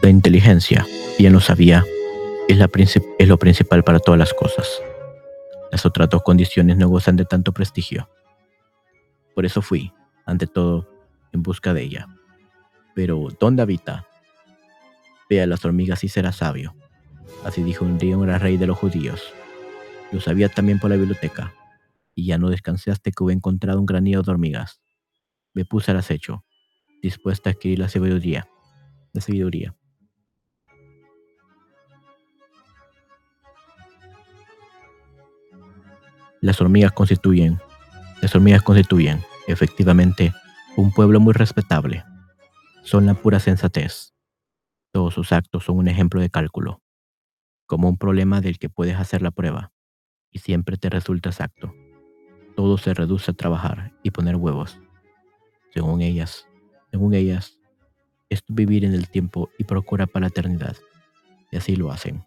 La inteligencia, bien lo sabía, es, lo principal para todas las cosas. Las otras dos condiciones no gozan de tanto prestigio. Por eso fui, ante todo, en busca de ella. Pero, ¿dónde habita? Ve a las hormigas y será sabio. Así dijo un día un rey de los judíos. Lo sabía también por la biblioteca, y ya no descansé hasta que hube encontrado un granillo de hormigas. Me puse al acecho, dispuesta a adquirir la sabiduría. La sabiduría. Las hormigas constituyen, las hormigas constituyen, efectivamente, un pueblo muy respetable. Son la pura sensatez. Todos sus actos son un ejemplo de cálculo, como un problema del que puedes hacer la prueba, y siempre te resulta exacto. Todo se reduce a trabajar y poner huevos. Según ellas, según ellas, es vivir en el tiempo y procura para la eternidad. Y así lo hacen.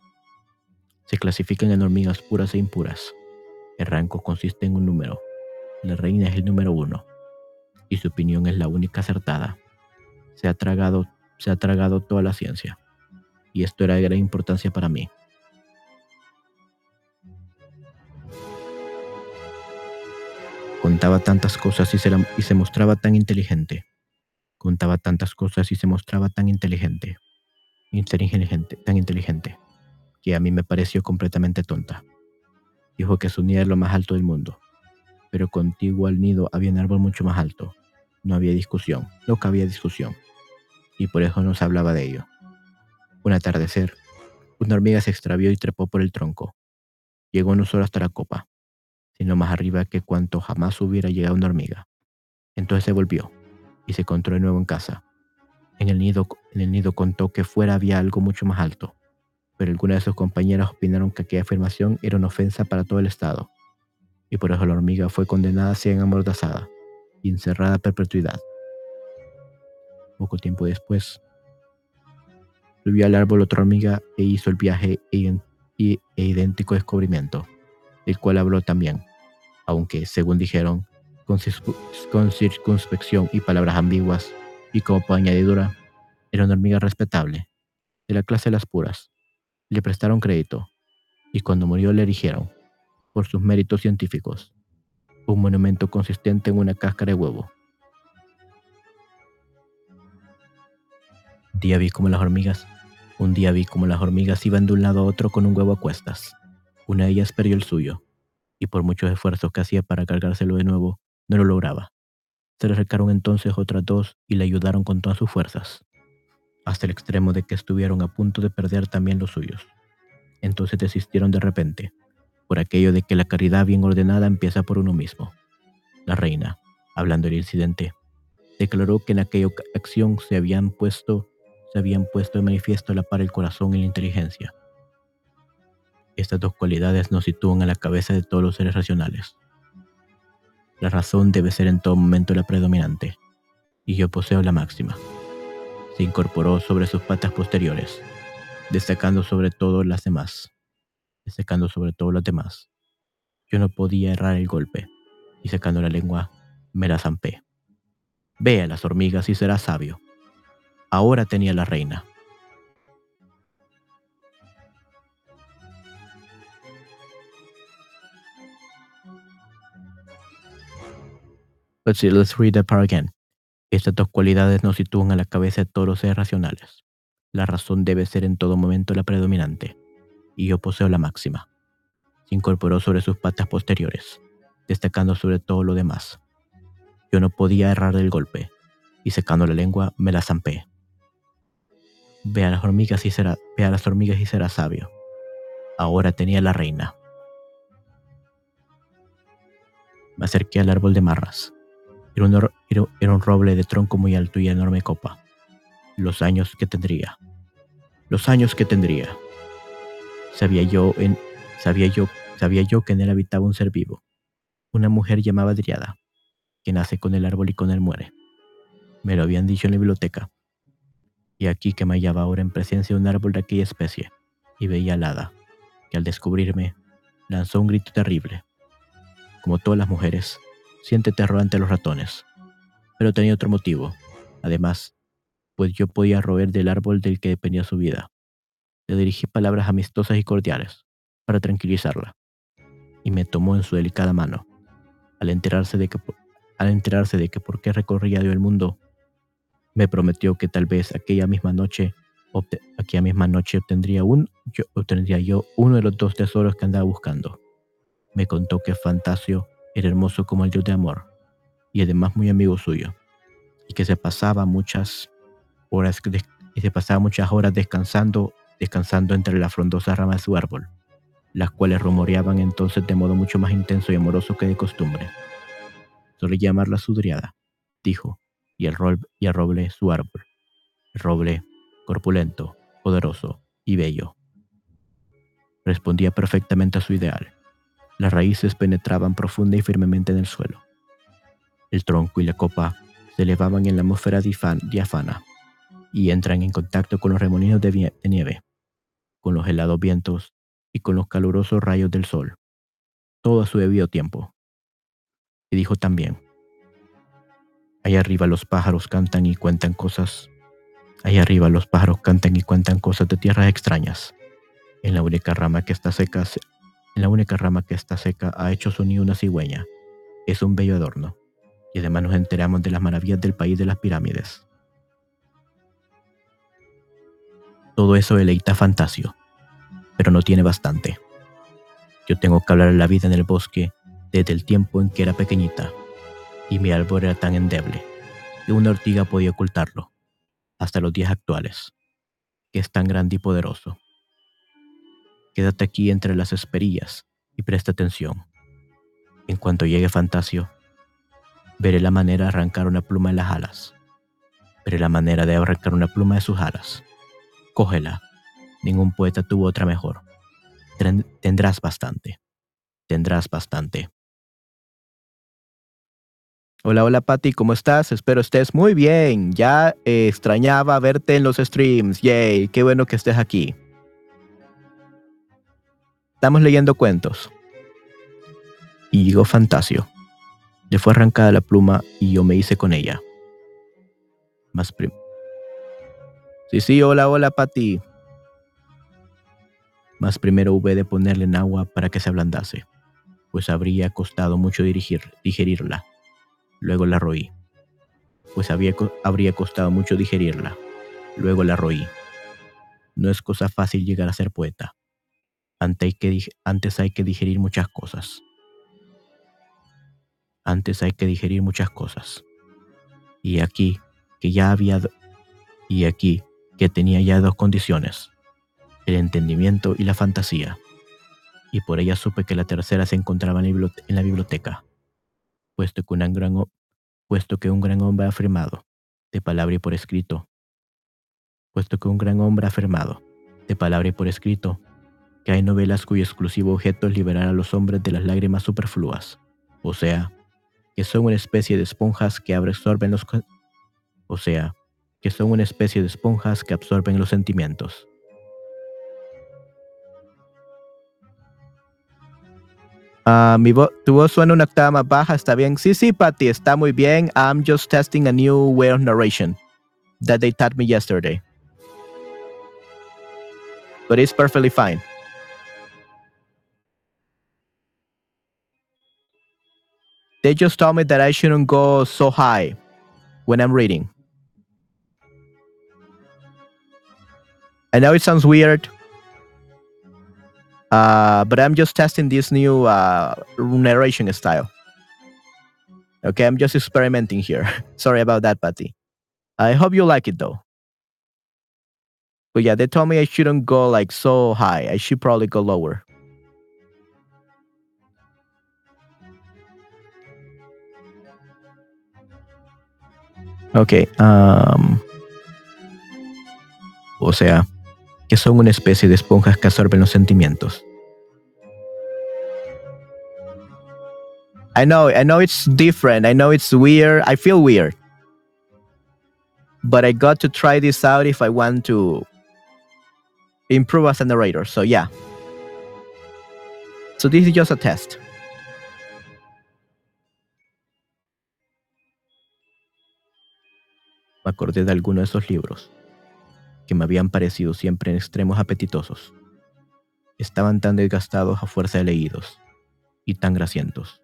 Se clasifican en hormigas puras e impuras. El rango consiste en un número. La reina es el número uno, y su opinión es la única acertada. Se ha tragado, se ha tragado toda la ciencia, y esto era de gran importancia para mí. Contaba tantas cosas y se, mostraba tan inteligente. Contaba tantas cosas y se mostraba tan inteligente. Inteligente, tan inteligente, que a mí me pareció completamente tonta. Dijo que su nido era lo más alto del mundo, pero contigo al nido había un árbol mucho más alto. No había discusión, no cabía discusión, y por eso no se hablaba de ello. Un atardecer, una hormiga se extravió y trepó por el tronco. Llegó no solo hasta la copa, sino más arriba que cuanto jamás hubiera llegado una hormiga. Entonces se volvió y se encontró de nuevo en casa. En el nido, en el nido contó que fuera había algo mucho más alto, pero algunas de sus compañeras opinaron que aquella afirmación era una ofensa para todo el Estado, y por eso la hormiga fue condenada a ser amordazada y encerrada a perpetuidad. Poco tiempo después, subió al árbol otra hormiga e hizo el viaje e, e idéntico descubrimiento, del cual habló también, aunque, según dijeron, con, circunspección y palabras ambiguas, y como añadidura, era una hormiga respetable, de la clase de las puras, le prestaron crédito y cuando murió le erigieron, por sus méritos científicos, un monumento consistente en una cáscara de huevo. Un día vi como las hormigas, un día vi como las hormigas iban de un lado a otro con un huevo a cuestas. Una de ellas perdió el suyo, y por muchos esfuerzos que hacía para cargárselo de nuevo, no lo lograba. Se le acercaron entonces otras dos y le ayudaron con todas sus fuerzas hasta el extremo de que estuvieron a punto de perder también los suyos. Entonces desistieron de repente, por aquello de que la caridad bien ordenada empieza por uno mismo. La reina, hablando del incidente, declaró que en aquella acción se habían puesto, se habían puesto de manifiesto la par el corazón y la inteligencia. Estas dos cualidades nos sitúan a la cabeza de todos los seres racionales. La razón debe ser en todo momento la predominante, y yo poseo la máxima se incorporó sobre sus patas posteriores, destacando sobre todo las demás, destacando sobre todo las demás. Yo no podía errar el golpe, y sacando la lengua, me la zampé. Ve a las hormigas y será sabio. Ahora tenía la reina. Let's see, let's read that part again. Estas dos cualidades nos sitúan a la cabeza de todos los seres racionales. La razón debe ser en todo momento la predominante, y yo poseo la máxima. incorporó sobre sus patas posteriores, destacando sobre todo lo demás. Yo no podía errar del golpe, y secando la lengua me la zampé. Ve a las hormigas y será, ve a las hormigas y será sabio. Ahora tenía la reina. Me acerqué al árbol de marras. Era un, era un roble de tronco muy alto y enorme copa. Los años que tendría. Los años que tendría. Sabía yo, en, sabía yo, sabía yo que en él habitaba un ser vivo. Una mujer llamada Driada, que nace con el árbol y con él muere. Me lo habían dicho en la biblioteca. Y aquí que me hallaba ahora en presencia de un árbol de aquella especie, y veía al hada, que al descubrirme lanzó un grito terrible. Como todas las mujeres, siente terror ante los ratones, pero tenía otro motivo. Además, pues yo podía roer del árbol del que dependía su vida. Le dirigí palabras amistosas y cordiales para tranquilizarla, y me tomó en su delicada mano. Al enterarse de que, al enterarse de que por qué recorría yo el mundo, me prometió que tal vez aquella misma noche, aquella misma noche obtendría, un, yo, obtendría yo uno de los dos tesoros que andaba buscando. Me contó que Fantasio era hermoso como el dios de amor, y además muy amigo suyo, y que se pasaba muchas horas, y se pasaba muchas horas descansando, descansando entre las frondosas ramas de su árbol, las cuales rumoreaban entonces de modo mucho más intenso y amoroso que de costumbre. Solía llamarla sudriada, dijo, y el, y el roble su árbol. El roble, corpulento, poderoso y bello. Respondía perfectamente a su ideal. Las raíces penetraban profunda y firmemente en el suelo. El tronco y la copa se elevaban en la atmósfera diafana y entran en contacto con los remolinos de, nieve, con los helados vientos y con los calurosos rayos del sol, todo a su debido tiempo. Y dijo también, Allá arriba los pájaros cantan y cuentan cosas. Allá arriba los pájaros cantan y cuentan cosas de tierras extrañas. En la única rama que está seca, en la única rama que está seca ha hecho su nido una cigüeña. Es un bello adorno. Y además nos enteramos de las maravillas del país de las pirámides. Todo eso deleita Fantasio, pero no tiene bastante. Yo tengo que hablar de la vida en el bosque desde el tiempo en que era pequeñita y mi árbol era tan endeble que una ortiga podía ocultarlo, hasta los días actuales, que es tan grande y poderoso. Quédate aquí entre las esperillas y presta atención. En cuanto llegue Fantasio, veré la manera de arrancar una pluma de las alas. Veré la manera de arrancar una pluma de sus alas. Cógela. Ningún poeta tuvo otra mejor. Tendrás bastante. Tendrás bastante. Hola, hola Patti, ¿cómo estás? Espero estés muy bien. Ya eh, extrañaba verte en los streams. Yay, qué bueno que estés aquí. Estamos leyendo cuentos. Y llegó Fantasio. Le fue arrancada la pluma y yo me hice con ella. Más Sí, sí, hola, hola Patti. Más primero hube de ponerle en agua para que se ablandase, pues habría costado mucho dirigir, digerirla luego la roí, pues había, habría costado mucho digerirla, luego la roí. No es cosa fácil llegar a ser poeta. Antes hay que, antes hay que digerir muchas cosas. Antes hay que digerir muchas cosas. Y aquí que ya había y aquí que tenía ya dos condiciones, el entendimiento y la fantasía. Y por ella supe que la tercera se encontraba en la biblioteca puesto que, un gran, puesto que un gran hombre afirmado, de palabra y por escrito, puesto que un gran hombre afirmado, de palabra y por escrito, que hay novelas cuyo exclusivo objeto es liberar a los hombres de las lágrimas superfluas, o sea, que son una especie de esponjas que absorben los o sea, que son una especie de esponjas que absorben los sentimientos. Uh, mi vo tu voz suena una octava más baja, ¿está bien? Sí, sí, Patty, está muy bien. I'm just testing a new way of narration that they taught me yesterday. But it's perfectly fine. They just told me that I shouldn't go so high when I'm reading. I know it sounds weird. Uh, but I'm just testing this new uh, narration style. Okay, I'm just experimenting here. Sorry about that, Patty. I hope you like it though. But yeah, they told me I shouldn't go like so high. I should probably go lower. Ok. Um, o sea, que son una especie de esponjas que absorben los sentimientos. I know, I know it's different. I know it's weird. I feel weird. But I got to try this out if I want to improve as a narrator. So yeah. So this is just a test. Me acordé de alguno de esos libros que me habían parecido siempre en extremos apetitosos. Estaban tan desgastados a fuerza de leídos y tan grasientos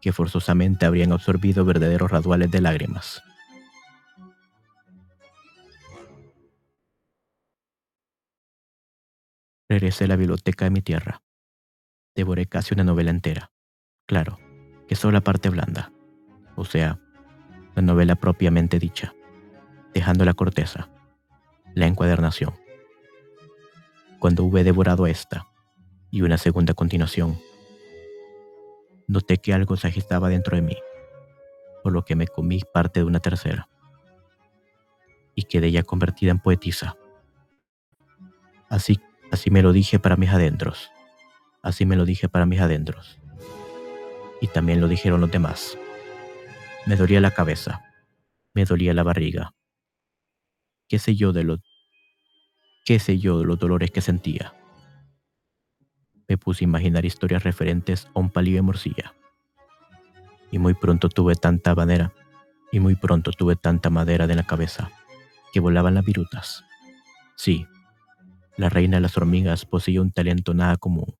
que forzosamente habrían absorbido verdaderos raduales de lágrimas. Regresé a la biblioteca de mi tierra. Devoré casi una novela entera. Claro, que solo la parte blanda, o sea, la novela propiamente dicha, dejando la corteza, la encuadernación. Cuando hube devorado esta y una segunda continuación, noté que algo se agitaba dentro de mí, por lo que me comí parte de una tercera, y quedé ya convertida en poetisa. Así Así me lo dije para mis adentros. Así me lo dije para mis adentros. Y también lo dijeron los demás. Me dolía la cabeza. Me dolía la barriga. ¿Qué sé yo de lo qué sé yo de los dolores que sentía? Me puse a imaginar historias referentes a un palillo de morcilla. Y muy pronto tuve tanta madera, y muy pronto tuve tanta madera de la cabeza, que volaban las virutas. Sí, la reina de las hormigas poseía un talento nada común.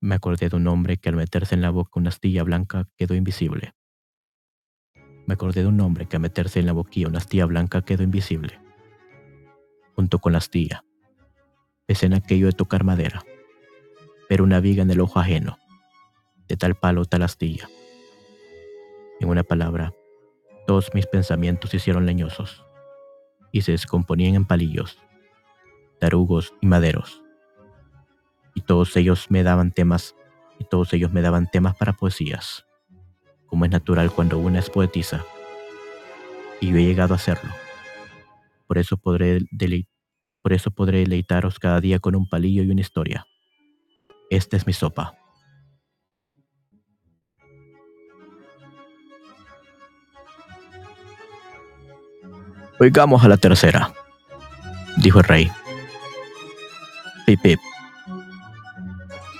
Me acordé de un hombre que al meterse en la boca una astilla blanca quedó invisible. Me acordé de un hombre que al meterse en la boquilla una astilla blanca quedó invisible. Junto con la astilla. Pensé en aquello de tocar madera. Pero una viga en el ojo ajeno. De tal palo tal astilla. En una palabra, todos mis pensamientos se hicieron leñosos y se descomponían en palillos tarugos y maderos. Y todos ellos me daban temas, y todos ellos me daban temas para poesías, como es natural cuando una es poetisa. Y yo he llegado a hacerlo. Por eso podré, por eso podré deleitaros cada día con un palillo y una historia. Esta es mi sopa. Oigamos a la tercera, dijo el rey. Pip, pip.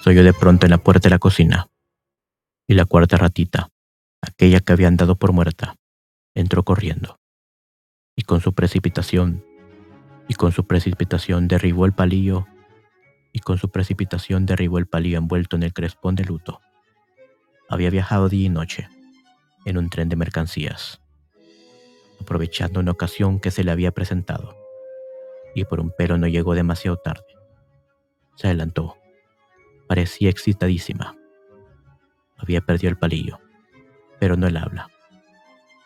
Soy yo de pronto en la puerta de la cocina. Y la cuarta ratita, aquella que habían dado por muerta, entró corriendo. Y con su precipitación, y con su precipitación derribó el palillo, y con su precipitación derribó el palillo envuelto en el crespón de luto. Había viajado día y noche, en un tren de mercancías, aprovechando una ocasión que se le había presentado, y por un pelo no llegó demasiado tarde. Se adelantó. Parecía excitadísima. Había perdido el palillo, pero no el habla.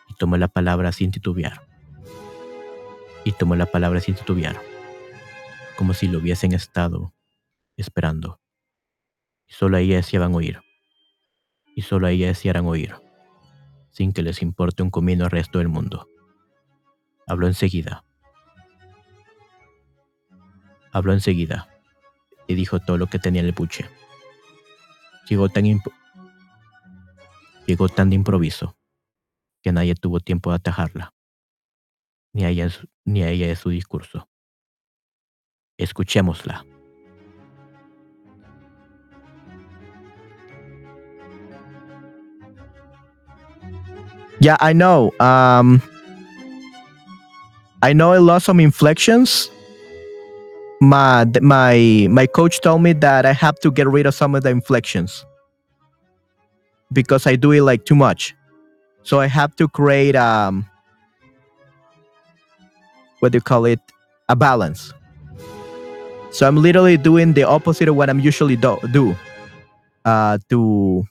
Y tomó la palabra sin titubear. Y tomó la palabra sin titubear, como si lo hubiesen estado esperando. Y solo a ella deseaban oír. Y solo a ella desearan oír, sin que les importe un comino al resto del mundo. Habló enseguida. Habló enseguida y dijo todo lo que tenía en el buche. Llegó tan, Llegó tan de improviso que nadie tuvo tiempo de atajarla, ni a ella, ni a ella de su discurso. Escuchémosla. Yeah, I know. Um, I know I lost some inflections my my my coach told me that I have to get rid of some of the inflections because I do it like too much. So I have to create um what do you call it? A balance. So I'm literally doing the opposite of what I'm usually do, do uh, to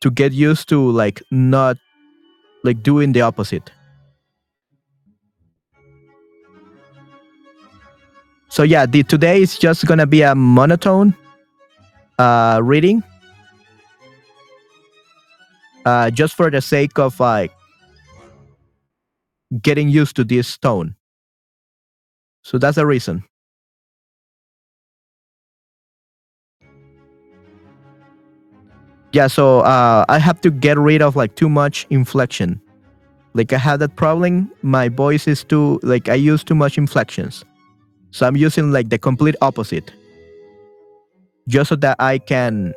to get used to like not like doing the opposite. So yeah, the today is just gonna be a monotone uh, reading, uh, just for the sake of like getting used to this tone. So that's the reason. Yeah, so uh, I have to get rid of like too much inflection. Like I have that problem. My voice is too like I use too much inflections. So I'm using like the complete opposite. Just so that I can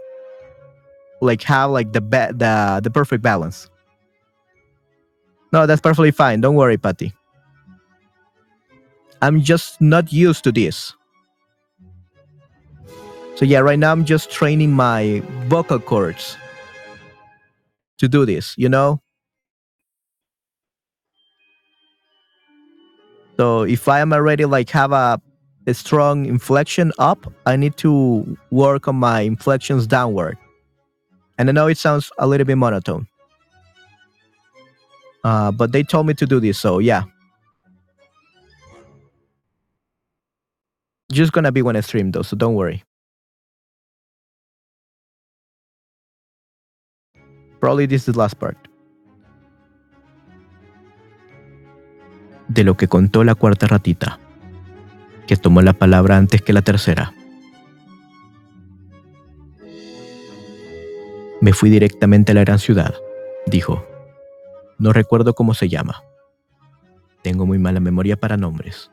like have like the ba- the the perfect balance. No, that's perfectly fine. Don't worry, Patty. I'm just not used to this. So yeah, right now I'm just training my vocal cords to do this, you know? So if I am already like have a, a strong inflection up, I need to work on my inflections downward. And I know it sounds a little bit monotone. Uh, but they told me to do this, so yeah. Just gonna be when I stream though, so don't worry. Probably this is the last part. De lo que contó la cuarta ratita, que tomó la palabra antes que la tercera. Me fui directamente a la gran ciudad, dijo. No recuerdo cómo se llama. Tengo muy mala memoria para nombres.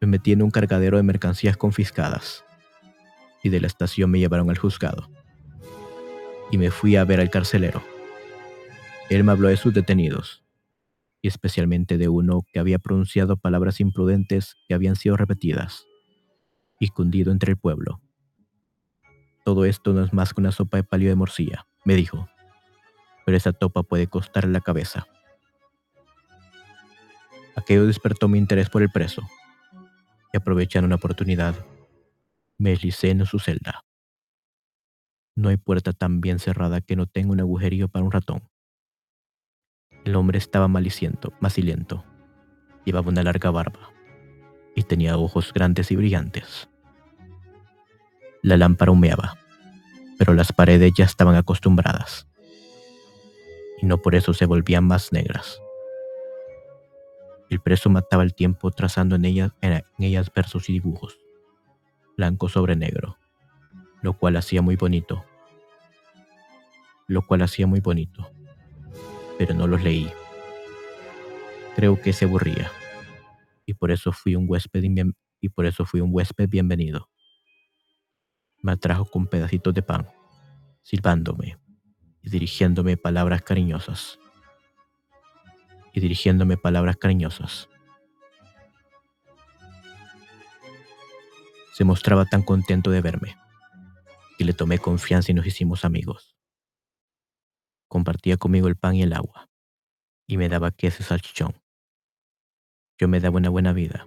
Me metí en un cargadero de mercancías confiscadas y de la estación me llevaron al juzgado. Y me fui a ver al carcelero. Él me habló de sus detenidos y especialmente de uno que había pronunciado palabras imprudentes que habían sido repetidas y cundido entre el pueblo. Todo esto no es más que una sopa de palio de morcilla, me dijo, pero esa topa puede costarle la cabeza. Aquello despertó mi interés por el preso, y aprovechando una oportunidad, me deslicé en su celda. No hay puerta tan bien cerrada que no tenga un agujerillo para un ratón. El hombre estaba maliciento, macilento. Llevaba una larga barba y tenía ojos grandes y brillantes. La lámpara humeaba, pero las paredes ya estaban acostumbradas y no por eso se volvían más negras. El preso mataba el tiempo trazando en ellas, en ellas versos y dibujos, blanco sobre negro, lo cual hacía muy bonito, lo cual hacía muy bonito, pero no los leí. Creo que se aburría, y por eso fui un huésped y por eso fui un huésped bienvenido. Me atrajo con pedacitos de pan, silbándome y dirigiéndome palabras cariñosas y dirigiéndome palabras cariñosas. Se mostraba tan contento de verme que le tomé confianza y nos hicimos amigos. Compartía conmigo el pan y el agua y me daba queso y salchichón. Yo me daba una buena vida,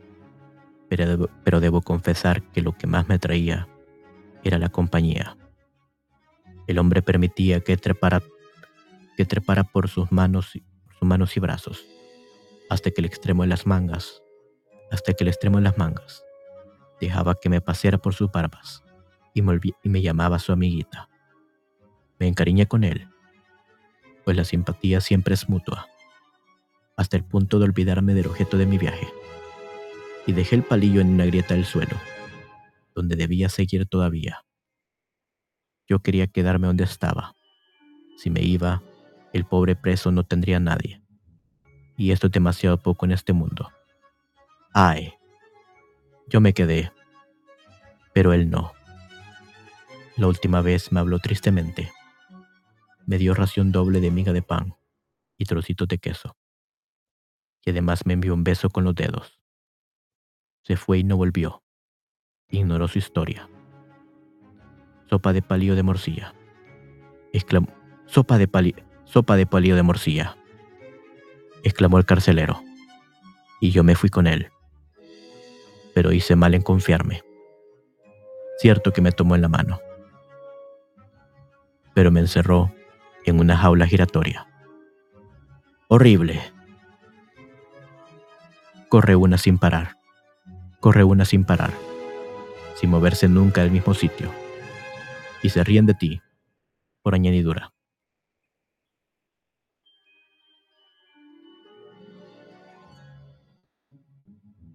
pero debo, pero debo confesar que lo que más me atraía era la compañía. El hombre permitía que trepara, que trepara por sus manos manos y brazos, hasta que el extremo de las mangas, hasta que el extremo de las mangas, dejaba que me paseara por sus barbas y me, y me llamaba su amiguita. Me encariñé con él, pues la simpatía siempre es mutua, hasta el punto de olvidarme del objeto de mi viaje, y dejé el palillo en una grieta del suelo, donde debía seguir todavía. Yo quería quedarme donde estaba. Si me iba, el pobre preso no tendría nadie. Y esto es demasiado poco en este mundo. Ay, yo me quedé, pero él no. La última vez me habló tristemente. Me dio ración doble de miga de pan y trocitos de queso. Y además me envió un beso con los dedos. Se fue y no volvió. Ignoró su historia. Sopa de palillo de morcilla. Exclamó. Sopa de palillo sopa de palillo de morcilla, exclamó el carcelero, y yo me fui con él. pero hice mal en confiarme. Cierto que me tomó en la mano, pero me encerró en una jaula giratoria. Horrible. Corre una sin parar. Corre una sin parar, sin moverse nunca del mismo sitio. Y se ríen de ti, por añadidura.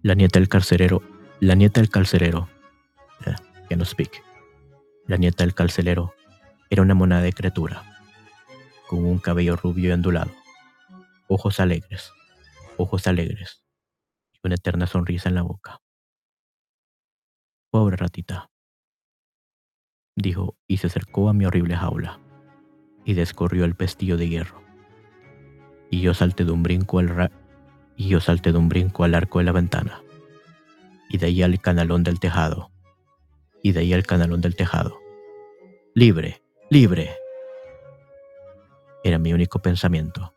La nieta del carcelero, la nieta del carcelero, que no speak. La nieta del carcelero era una monada de criatura, con un cabello rubio y ondulado, ojos alegres, ojos alegres, y una eterna sonrisa en la boca. Pobre ratita, dijo y se acercó a mi horrible jaula y descorrió el pestillo de hierro. Y yo salté de un brinco al ra y yo salté de un brinco al arco de la ventana, y de ahí al canalón del tejado, y de ahí al canalón del tejado. Libre, libre. Era mi único pensamiento,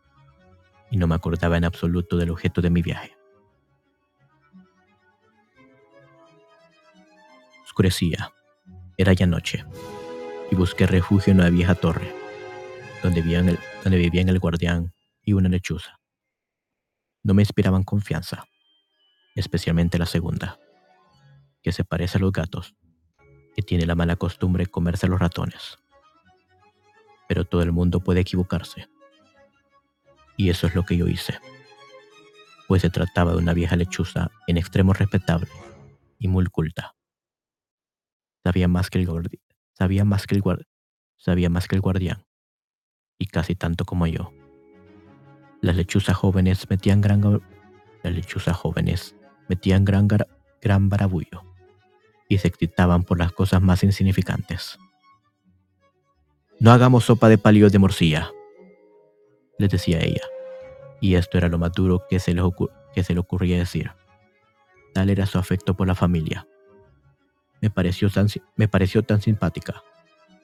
y no me acordaba en absoluto del objeto de mi viaje. Oscurecía, era ya noche, y busqué refugio en una vieja torre, donde vivían el, donde el guardián y una lechuza no me inspiraban confianza, especialmente la segunda, que se parece a los gatos, que tiene la mala costumbre de comerse a los ratones. Pero todo el mundo puede equivocarse. Y eso es lo que yo hice, pues se trataba de una vieja lechuza en extremo respetable y muy culta. Sabía más que el guardián, y casi tanto como yo. Las lechuzas jóvenes metían gran, las lechuzas jóvenes metían gran, gran barabullo y se excitaban por las cosas más insignificantes. No hagamos sopa de palillos de morcilla, les decía ella, y esto era lo más duro que se, que se le ocurría decir. Tal era su afecto por la familia. Me pareció tan, me pareció tan simpática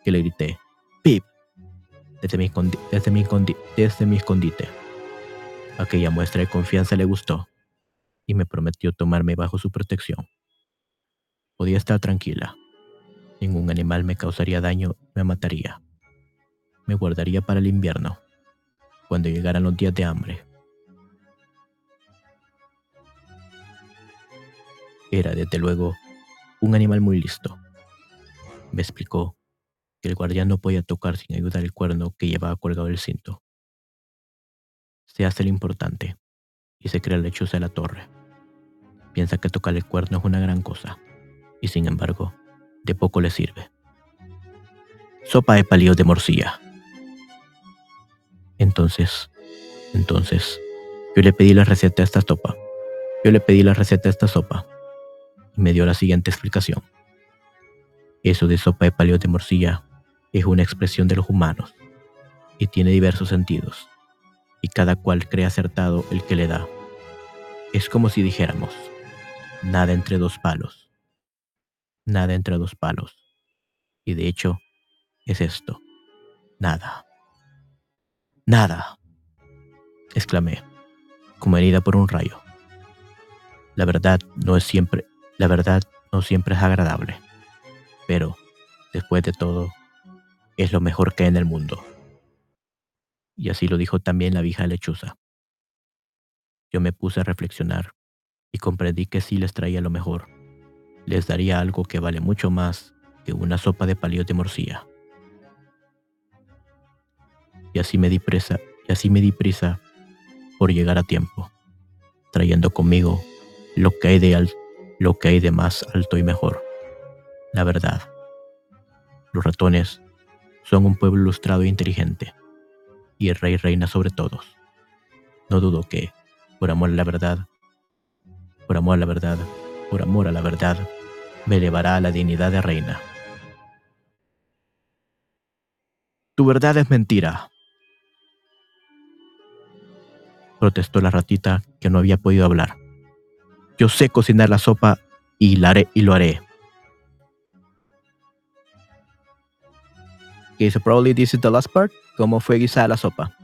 que le grité, ¡Pip! Desde mi, desde mi, desde mi escondite. Aquella muestra de confianza le gustó y me prometió tomarme bajo su protección. Podía estar tranquila. Ningún animal me causaría daño me mataría. Me guardaría para el invierno, cuando llegaran los días de hambre. Era, desde luego, un animal muy listo. Me explicó que el guardián no podía tocar sin ayudar el cuerno que llevaba colgado el cinto se hace el importante y se crea la lechuza de la torre. Piensa que tocar el cuerno es una gran cosa y sin embargo, de poco le sirve. Sopa de palillos de morcilla. Entonces, entonces, yo le pedí la receta de esta sopa. Yo le pedí la receta de esta sopa me dio la siguiente explicación. Eso de sopa de palillos de morcilla es una expresión de los humanos y tiene diversos sentidos y cada cual cree acertado el que le da. Es como si dijéramos, nada entre dos palos, nada entre dos palos. Y de hecho, es esto, nada, nada, exclamé, como herida por un rayo. La verdad no es siempre, la verdad no siempre es agradable, pero, después de todo, es lo mejor que hay en el mundo y así lo dijo también la vieja lechuza. Yo me puse a reflexionar y comprendí que si les traía lo mejor. Les daría algo que vale mucho más que una sopa de palillos de morcilla. Y así me di prisa, y así me di prisa por llegar a tiempo, trayendo conmigo lo que hay de, lo que hay de más alto y mejor. La verdad. Los ratones son un pueblo ilustrado e inteligente y el rey reina sobre todos. No dudo que, por amor a la verdad, por amor a la verdad, por amor a la verdad, me elevará a la dignidad de reina. Tu verdad es mentira, protestó la ratita que no había podido hablar. Yo sé cocinar la sopa y, la haré, y lo haré. ¿Cómo fue guisada la sopa?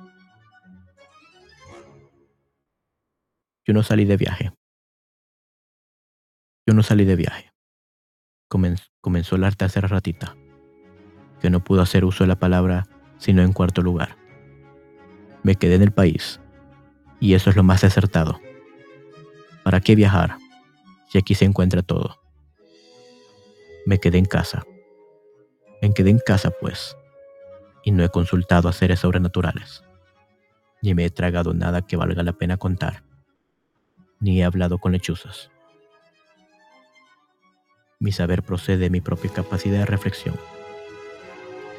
Yo no salí de viaje. Yo no salí de viaje. comenzó la tercera ratita, que no pudo hacer uso de la palabra sino en cuarto lugar. Me quedé en el país, y eso es lo más acertado. ¿Para qué viajar si aquí se encuentra todo? Me quedé en casa. Me quedé en casa, pues, y no he consultado a seres sobrenaturales, ni me he tragado nada que valga la pena contar, ni he hablado con lechuzas. Mi saber procede de mi propia capacidad de reflexión.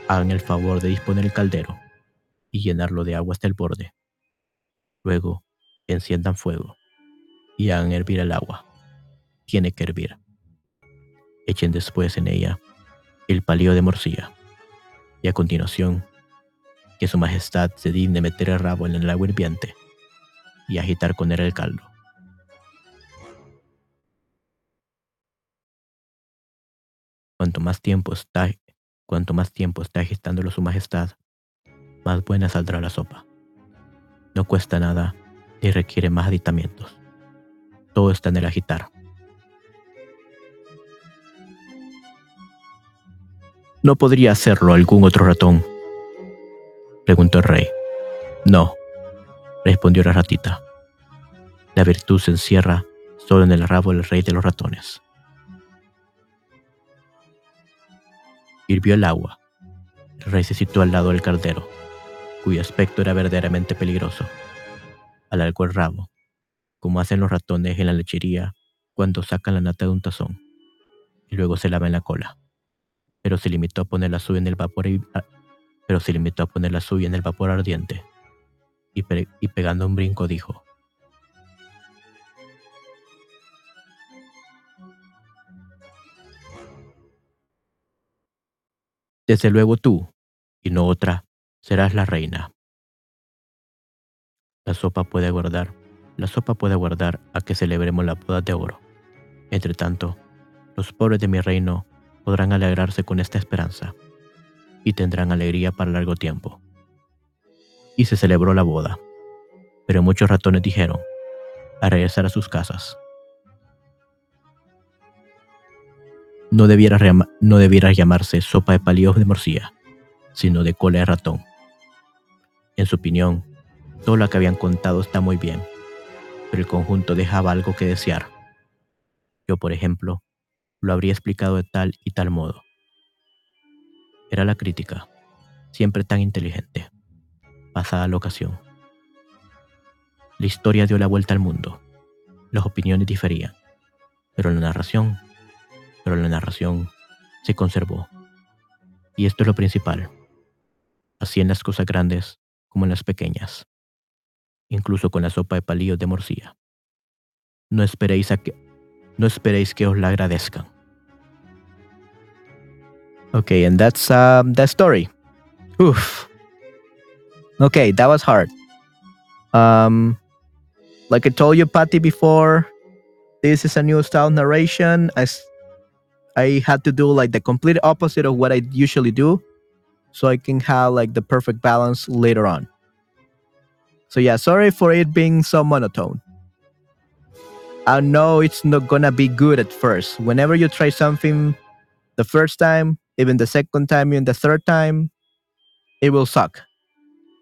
Hagan el favor de disponer el caldero y llenarlo de agua hasta el borde. Luego, enciendan fuego y hagan hervir el agua. Tiene que hervir. Echen después en ella el palillo de morcilla y a continuación que su majestad se digne meter el rabo en el agua hirviente y agitar con él el caldo. Cuanto más tiempo está, cuanto más tiempo está agitándolo su majestad, más buena saldrá la sopa. No cuesta nada ni requiere más aditamientos. Todo está en el agitar. ¿No podría hacerlo algún otro ratón? Preguntó el rey. No, respondió la ratita. La virtud se encierra solo en el rabo del rey de los ratones. Hirvió el agua. El rey se situó al lado del caldero, cuyo aspecto era verdaderamente peligroso. Alargó el rabo, como hacen los ratones en la lechería cuando sacan la nata de un tazón, y luego se lavan la cola pero se limitó a poner la suya en el vapor pero se limitó a poner la suya en el vapor ardiente y, y pegando un brinco dijo Desde luego tú, y no otra, serás la reina. La sopa puede aguardar, la sopa puede aguardar a que celebremos la boda de oro. Entre tanto, los pobres de mi reino podrán alegrarse con esta esperanza y tendrán alegría para largo tiempo. Y se celebró la boda, pero muchos ratones dijeron, a regresar a sus casas. No debiera, no debiera llamarse sopa de palillos de morcilla, sino de cola de ratón. En su opinión, todo lo que habían contado está muy bien, pero el conjunto dejaba algo que desear. Yo, por ejemplo, lo habría explicado de tal y tal modo. Era la crítica, siempre tan inteligente, pasada la ocasión. La historia dio la vuelta al mundo, las opiniones diferían, pero la narración, pero la narración se conservó. Y esto es lo principal, así en las cosas grandes como en las pequeñas, incluso con la sopa de palillos de morcilla. No esperéis a que, no esperéis que os la agradezcan. Okay, and that's um, that story. Oof. Okay, that was hard. Um, like I told you, Patty, before, this is a new style narration. I, I had to do like the complete opposite of what I usually do, so I can have like the perfect balance later on. So yeah, sorry for it being so monotone. I know it's not gonna be good at first. Whenever you try something the first time, even the second time, even the third time, it will suck.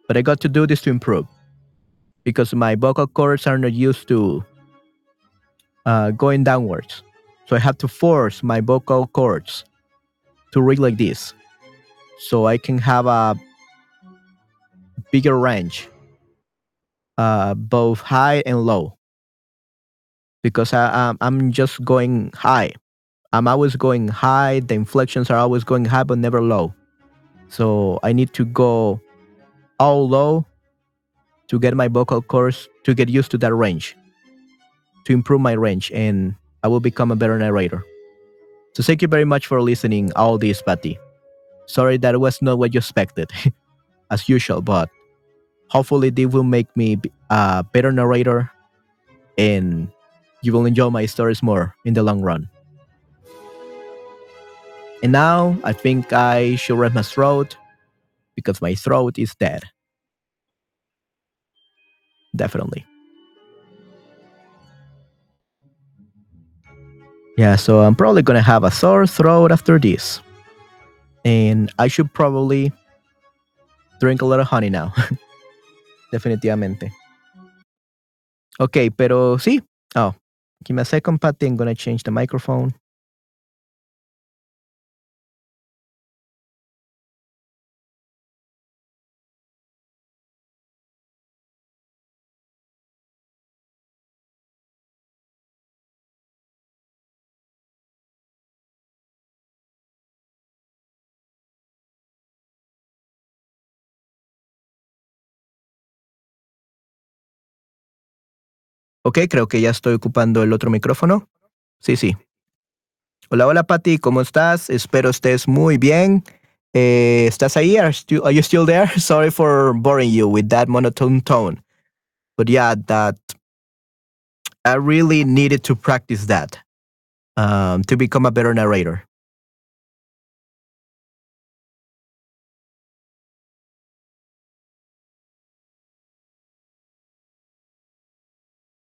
But I got to do this to improve because my vocal cords are not used to uh, going downwards. So I have to force my vocal cords to read like this so I can have a bigger range, uh, both high and low. Because I, I'm just going high I'm always going high. The inflections are always going high, but never low. So I need to go all low to get my vocal cords to get used to that range, to improve my range, and I will become a better narrator. So thank you very much for listening all this, Patty. Sorry that was not what you expected, as usual, but hopefully they will make me a better narrator and you will enjoy my stories more in the long run. And now I think I should rest my throat because my throat is dead. Definitely. Yeah, so I'm probably gonna have a sore throat after this. And I should probably drink a lot of honey now. Definitivamente. Ok, pero sí. Oh, give me a second, Patty. I'm gonna change the microphone. Ok, creo que ya estoy ocupando el otro micrófono. Sí, sí. Hola, hola, Patty, ¿cómo estás? Espero estés muy bien. Eh, ¿Estás ahí? Are, still, are you still there? Sorry for boring you with that monotone tone. But yeah, that I really needed to practice that um, to become a better narrator.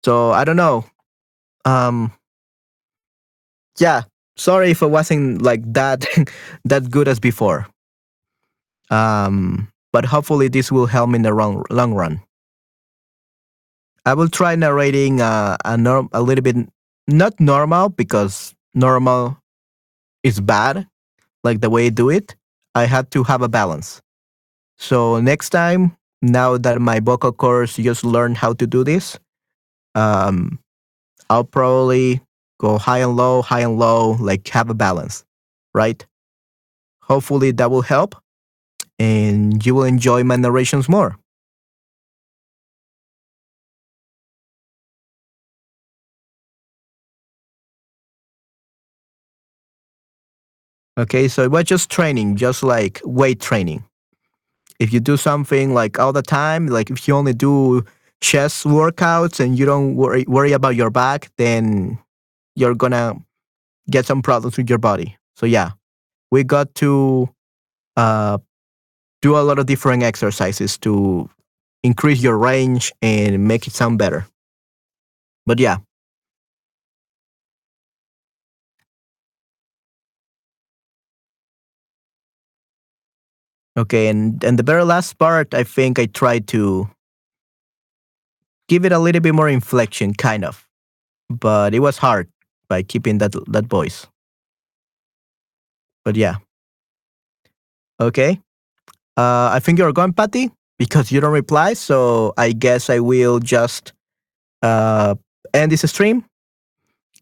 So I don't know. Um, yeah, sorry if I wasn't like that that good as before. Um, but hopefully this will help me in the long long run. I will try narrating uh, a norm a little bit not normal because normal is bad, like the way I do it. I had to have a balance. So next time, now that my vocal cords just learned how to do this, um, I'll probably go high and low, high and low, like have a balance, right? Hopefully that will help and you will enjoy my narrations more. Okay, so it was just training, just like weight training. If you do something like all the time, like if you only do chest workouts and you don't worry worry about your back, then you're gonna get some problems with your body. So yeah, we got to uh, do a lot of different exercises to increase your range and make it sound better. But yeah. Okay, and and the very last part, I think I tried to give it a little bit more inflection, kind of, but it was hard by keeping that that voice. But yeah. Okay. Uh, I think you're gone, Patty, because you don't reply. So I guess I will just uh, end this stream.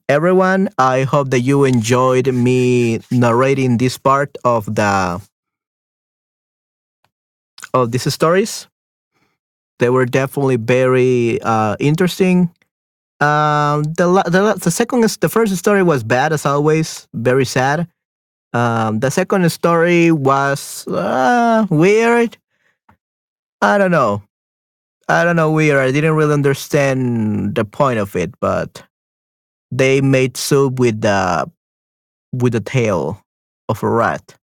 Everyone, I hope that you enjoyed me narrating this part of the of these stories. They were definitely very uh, interesting. Um, the, the the second the first story was bad as always, very sad. Um, the second story was uh, weird. I don't know. I don't know weird. I didn't really understand the point of it, but they made soup with the with the tail of a rat.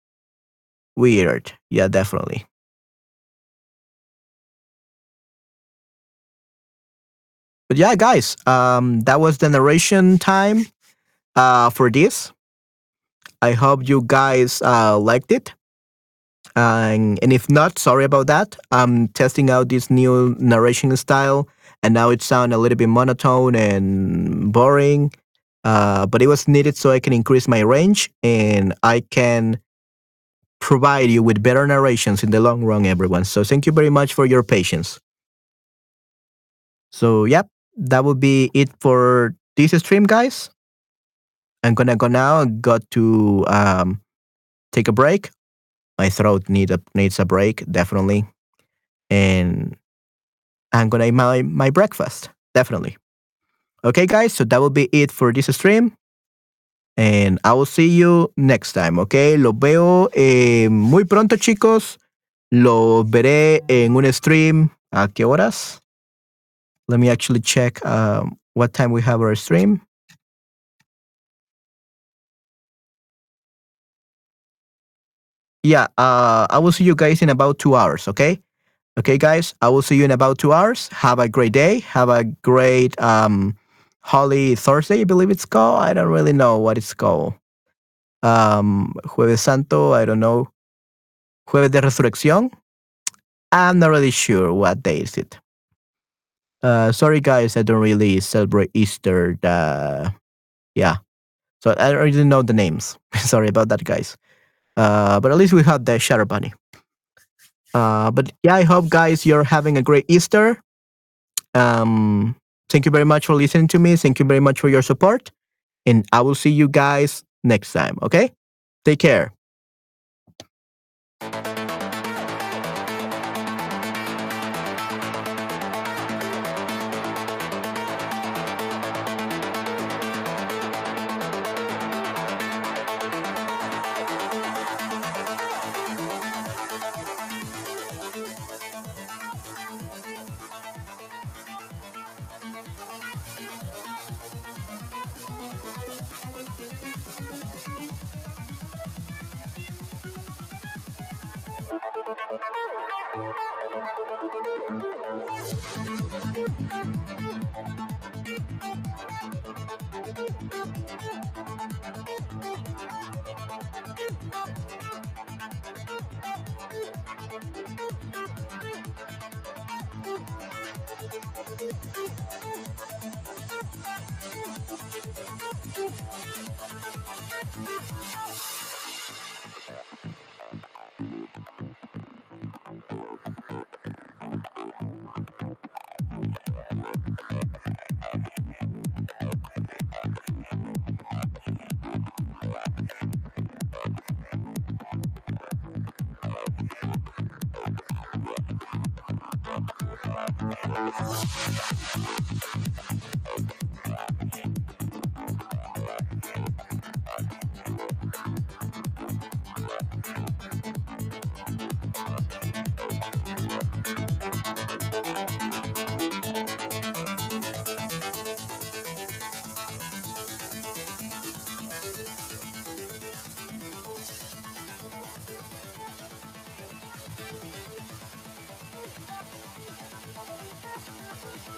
Weird. Yeah, definitely. But yeah, guys, um, that was the narration time uh, for this. I hope you guys uh, liked it. and if not, sorry about that. I'm testing out this new narration style, and now it sounds a little bit monotone and boring. Uh, but it was needed so I can increase my range and I can provide you with better narrations in the long run, everyone. So thank you very much for your patience. So, yep, that would be it for this stream, guys. I'm gonna go now. Got to um, take a break. My throat need a, needs a break, definitely. And I'm gonna eat my, my breakfast, definitely. Okay, guys, so that will be it for this stream. And I will see you next time, okay? Los veo eh, muy pronto, chicos. Lo veré en un stream. ¿A qué horas? Let me actually check um, what time we have our stream. yeah, uh, I will see you guys in about two hours, okay? Okay, guys, I will see you in about two hours. Have a great day. Have a great um, Holy Thursday, I believe it's called. I don't really know what it's called. Um, Jueves Santo, I don't know. Jueves de Resurrección. I'm not really sure what day is it. Uh, sorry guys, I don't really celebrate Easter. Yeah, so I don't really know the names. sorry about that, guys. Uh, but at least we have the Shadow Bunny. Uh, but yeah, I hope guys you're having a great Easter. Um, thank you very much for listening to me. Thank you very much for your support, and I will see you guys next time. Okay, take care.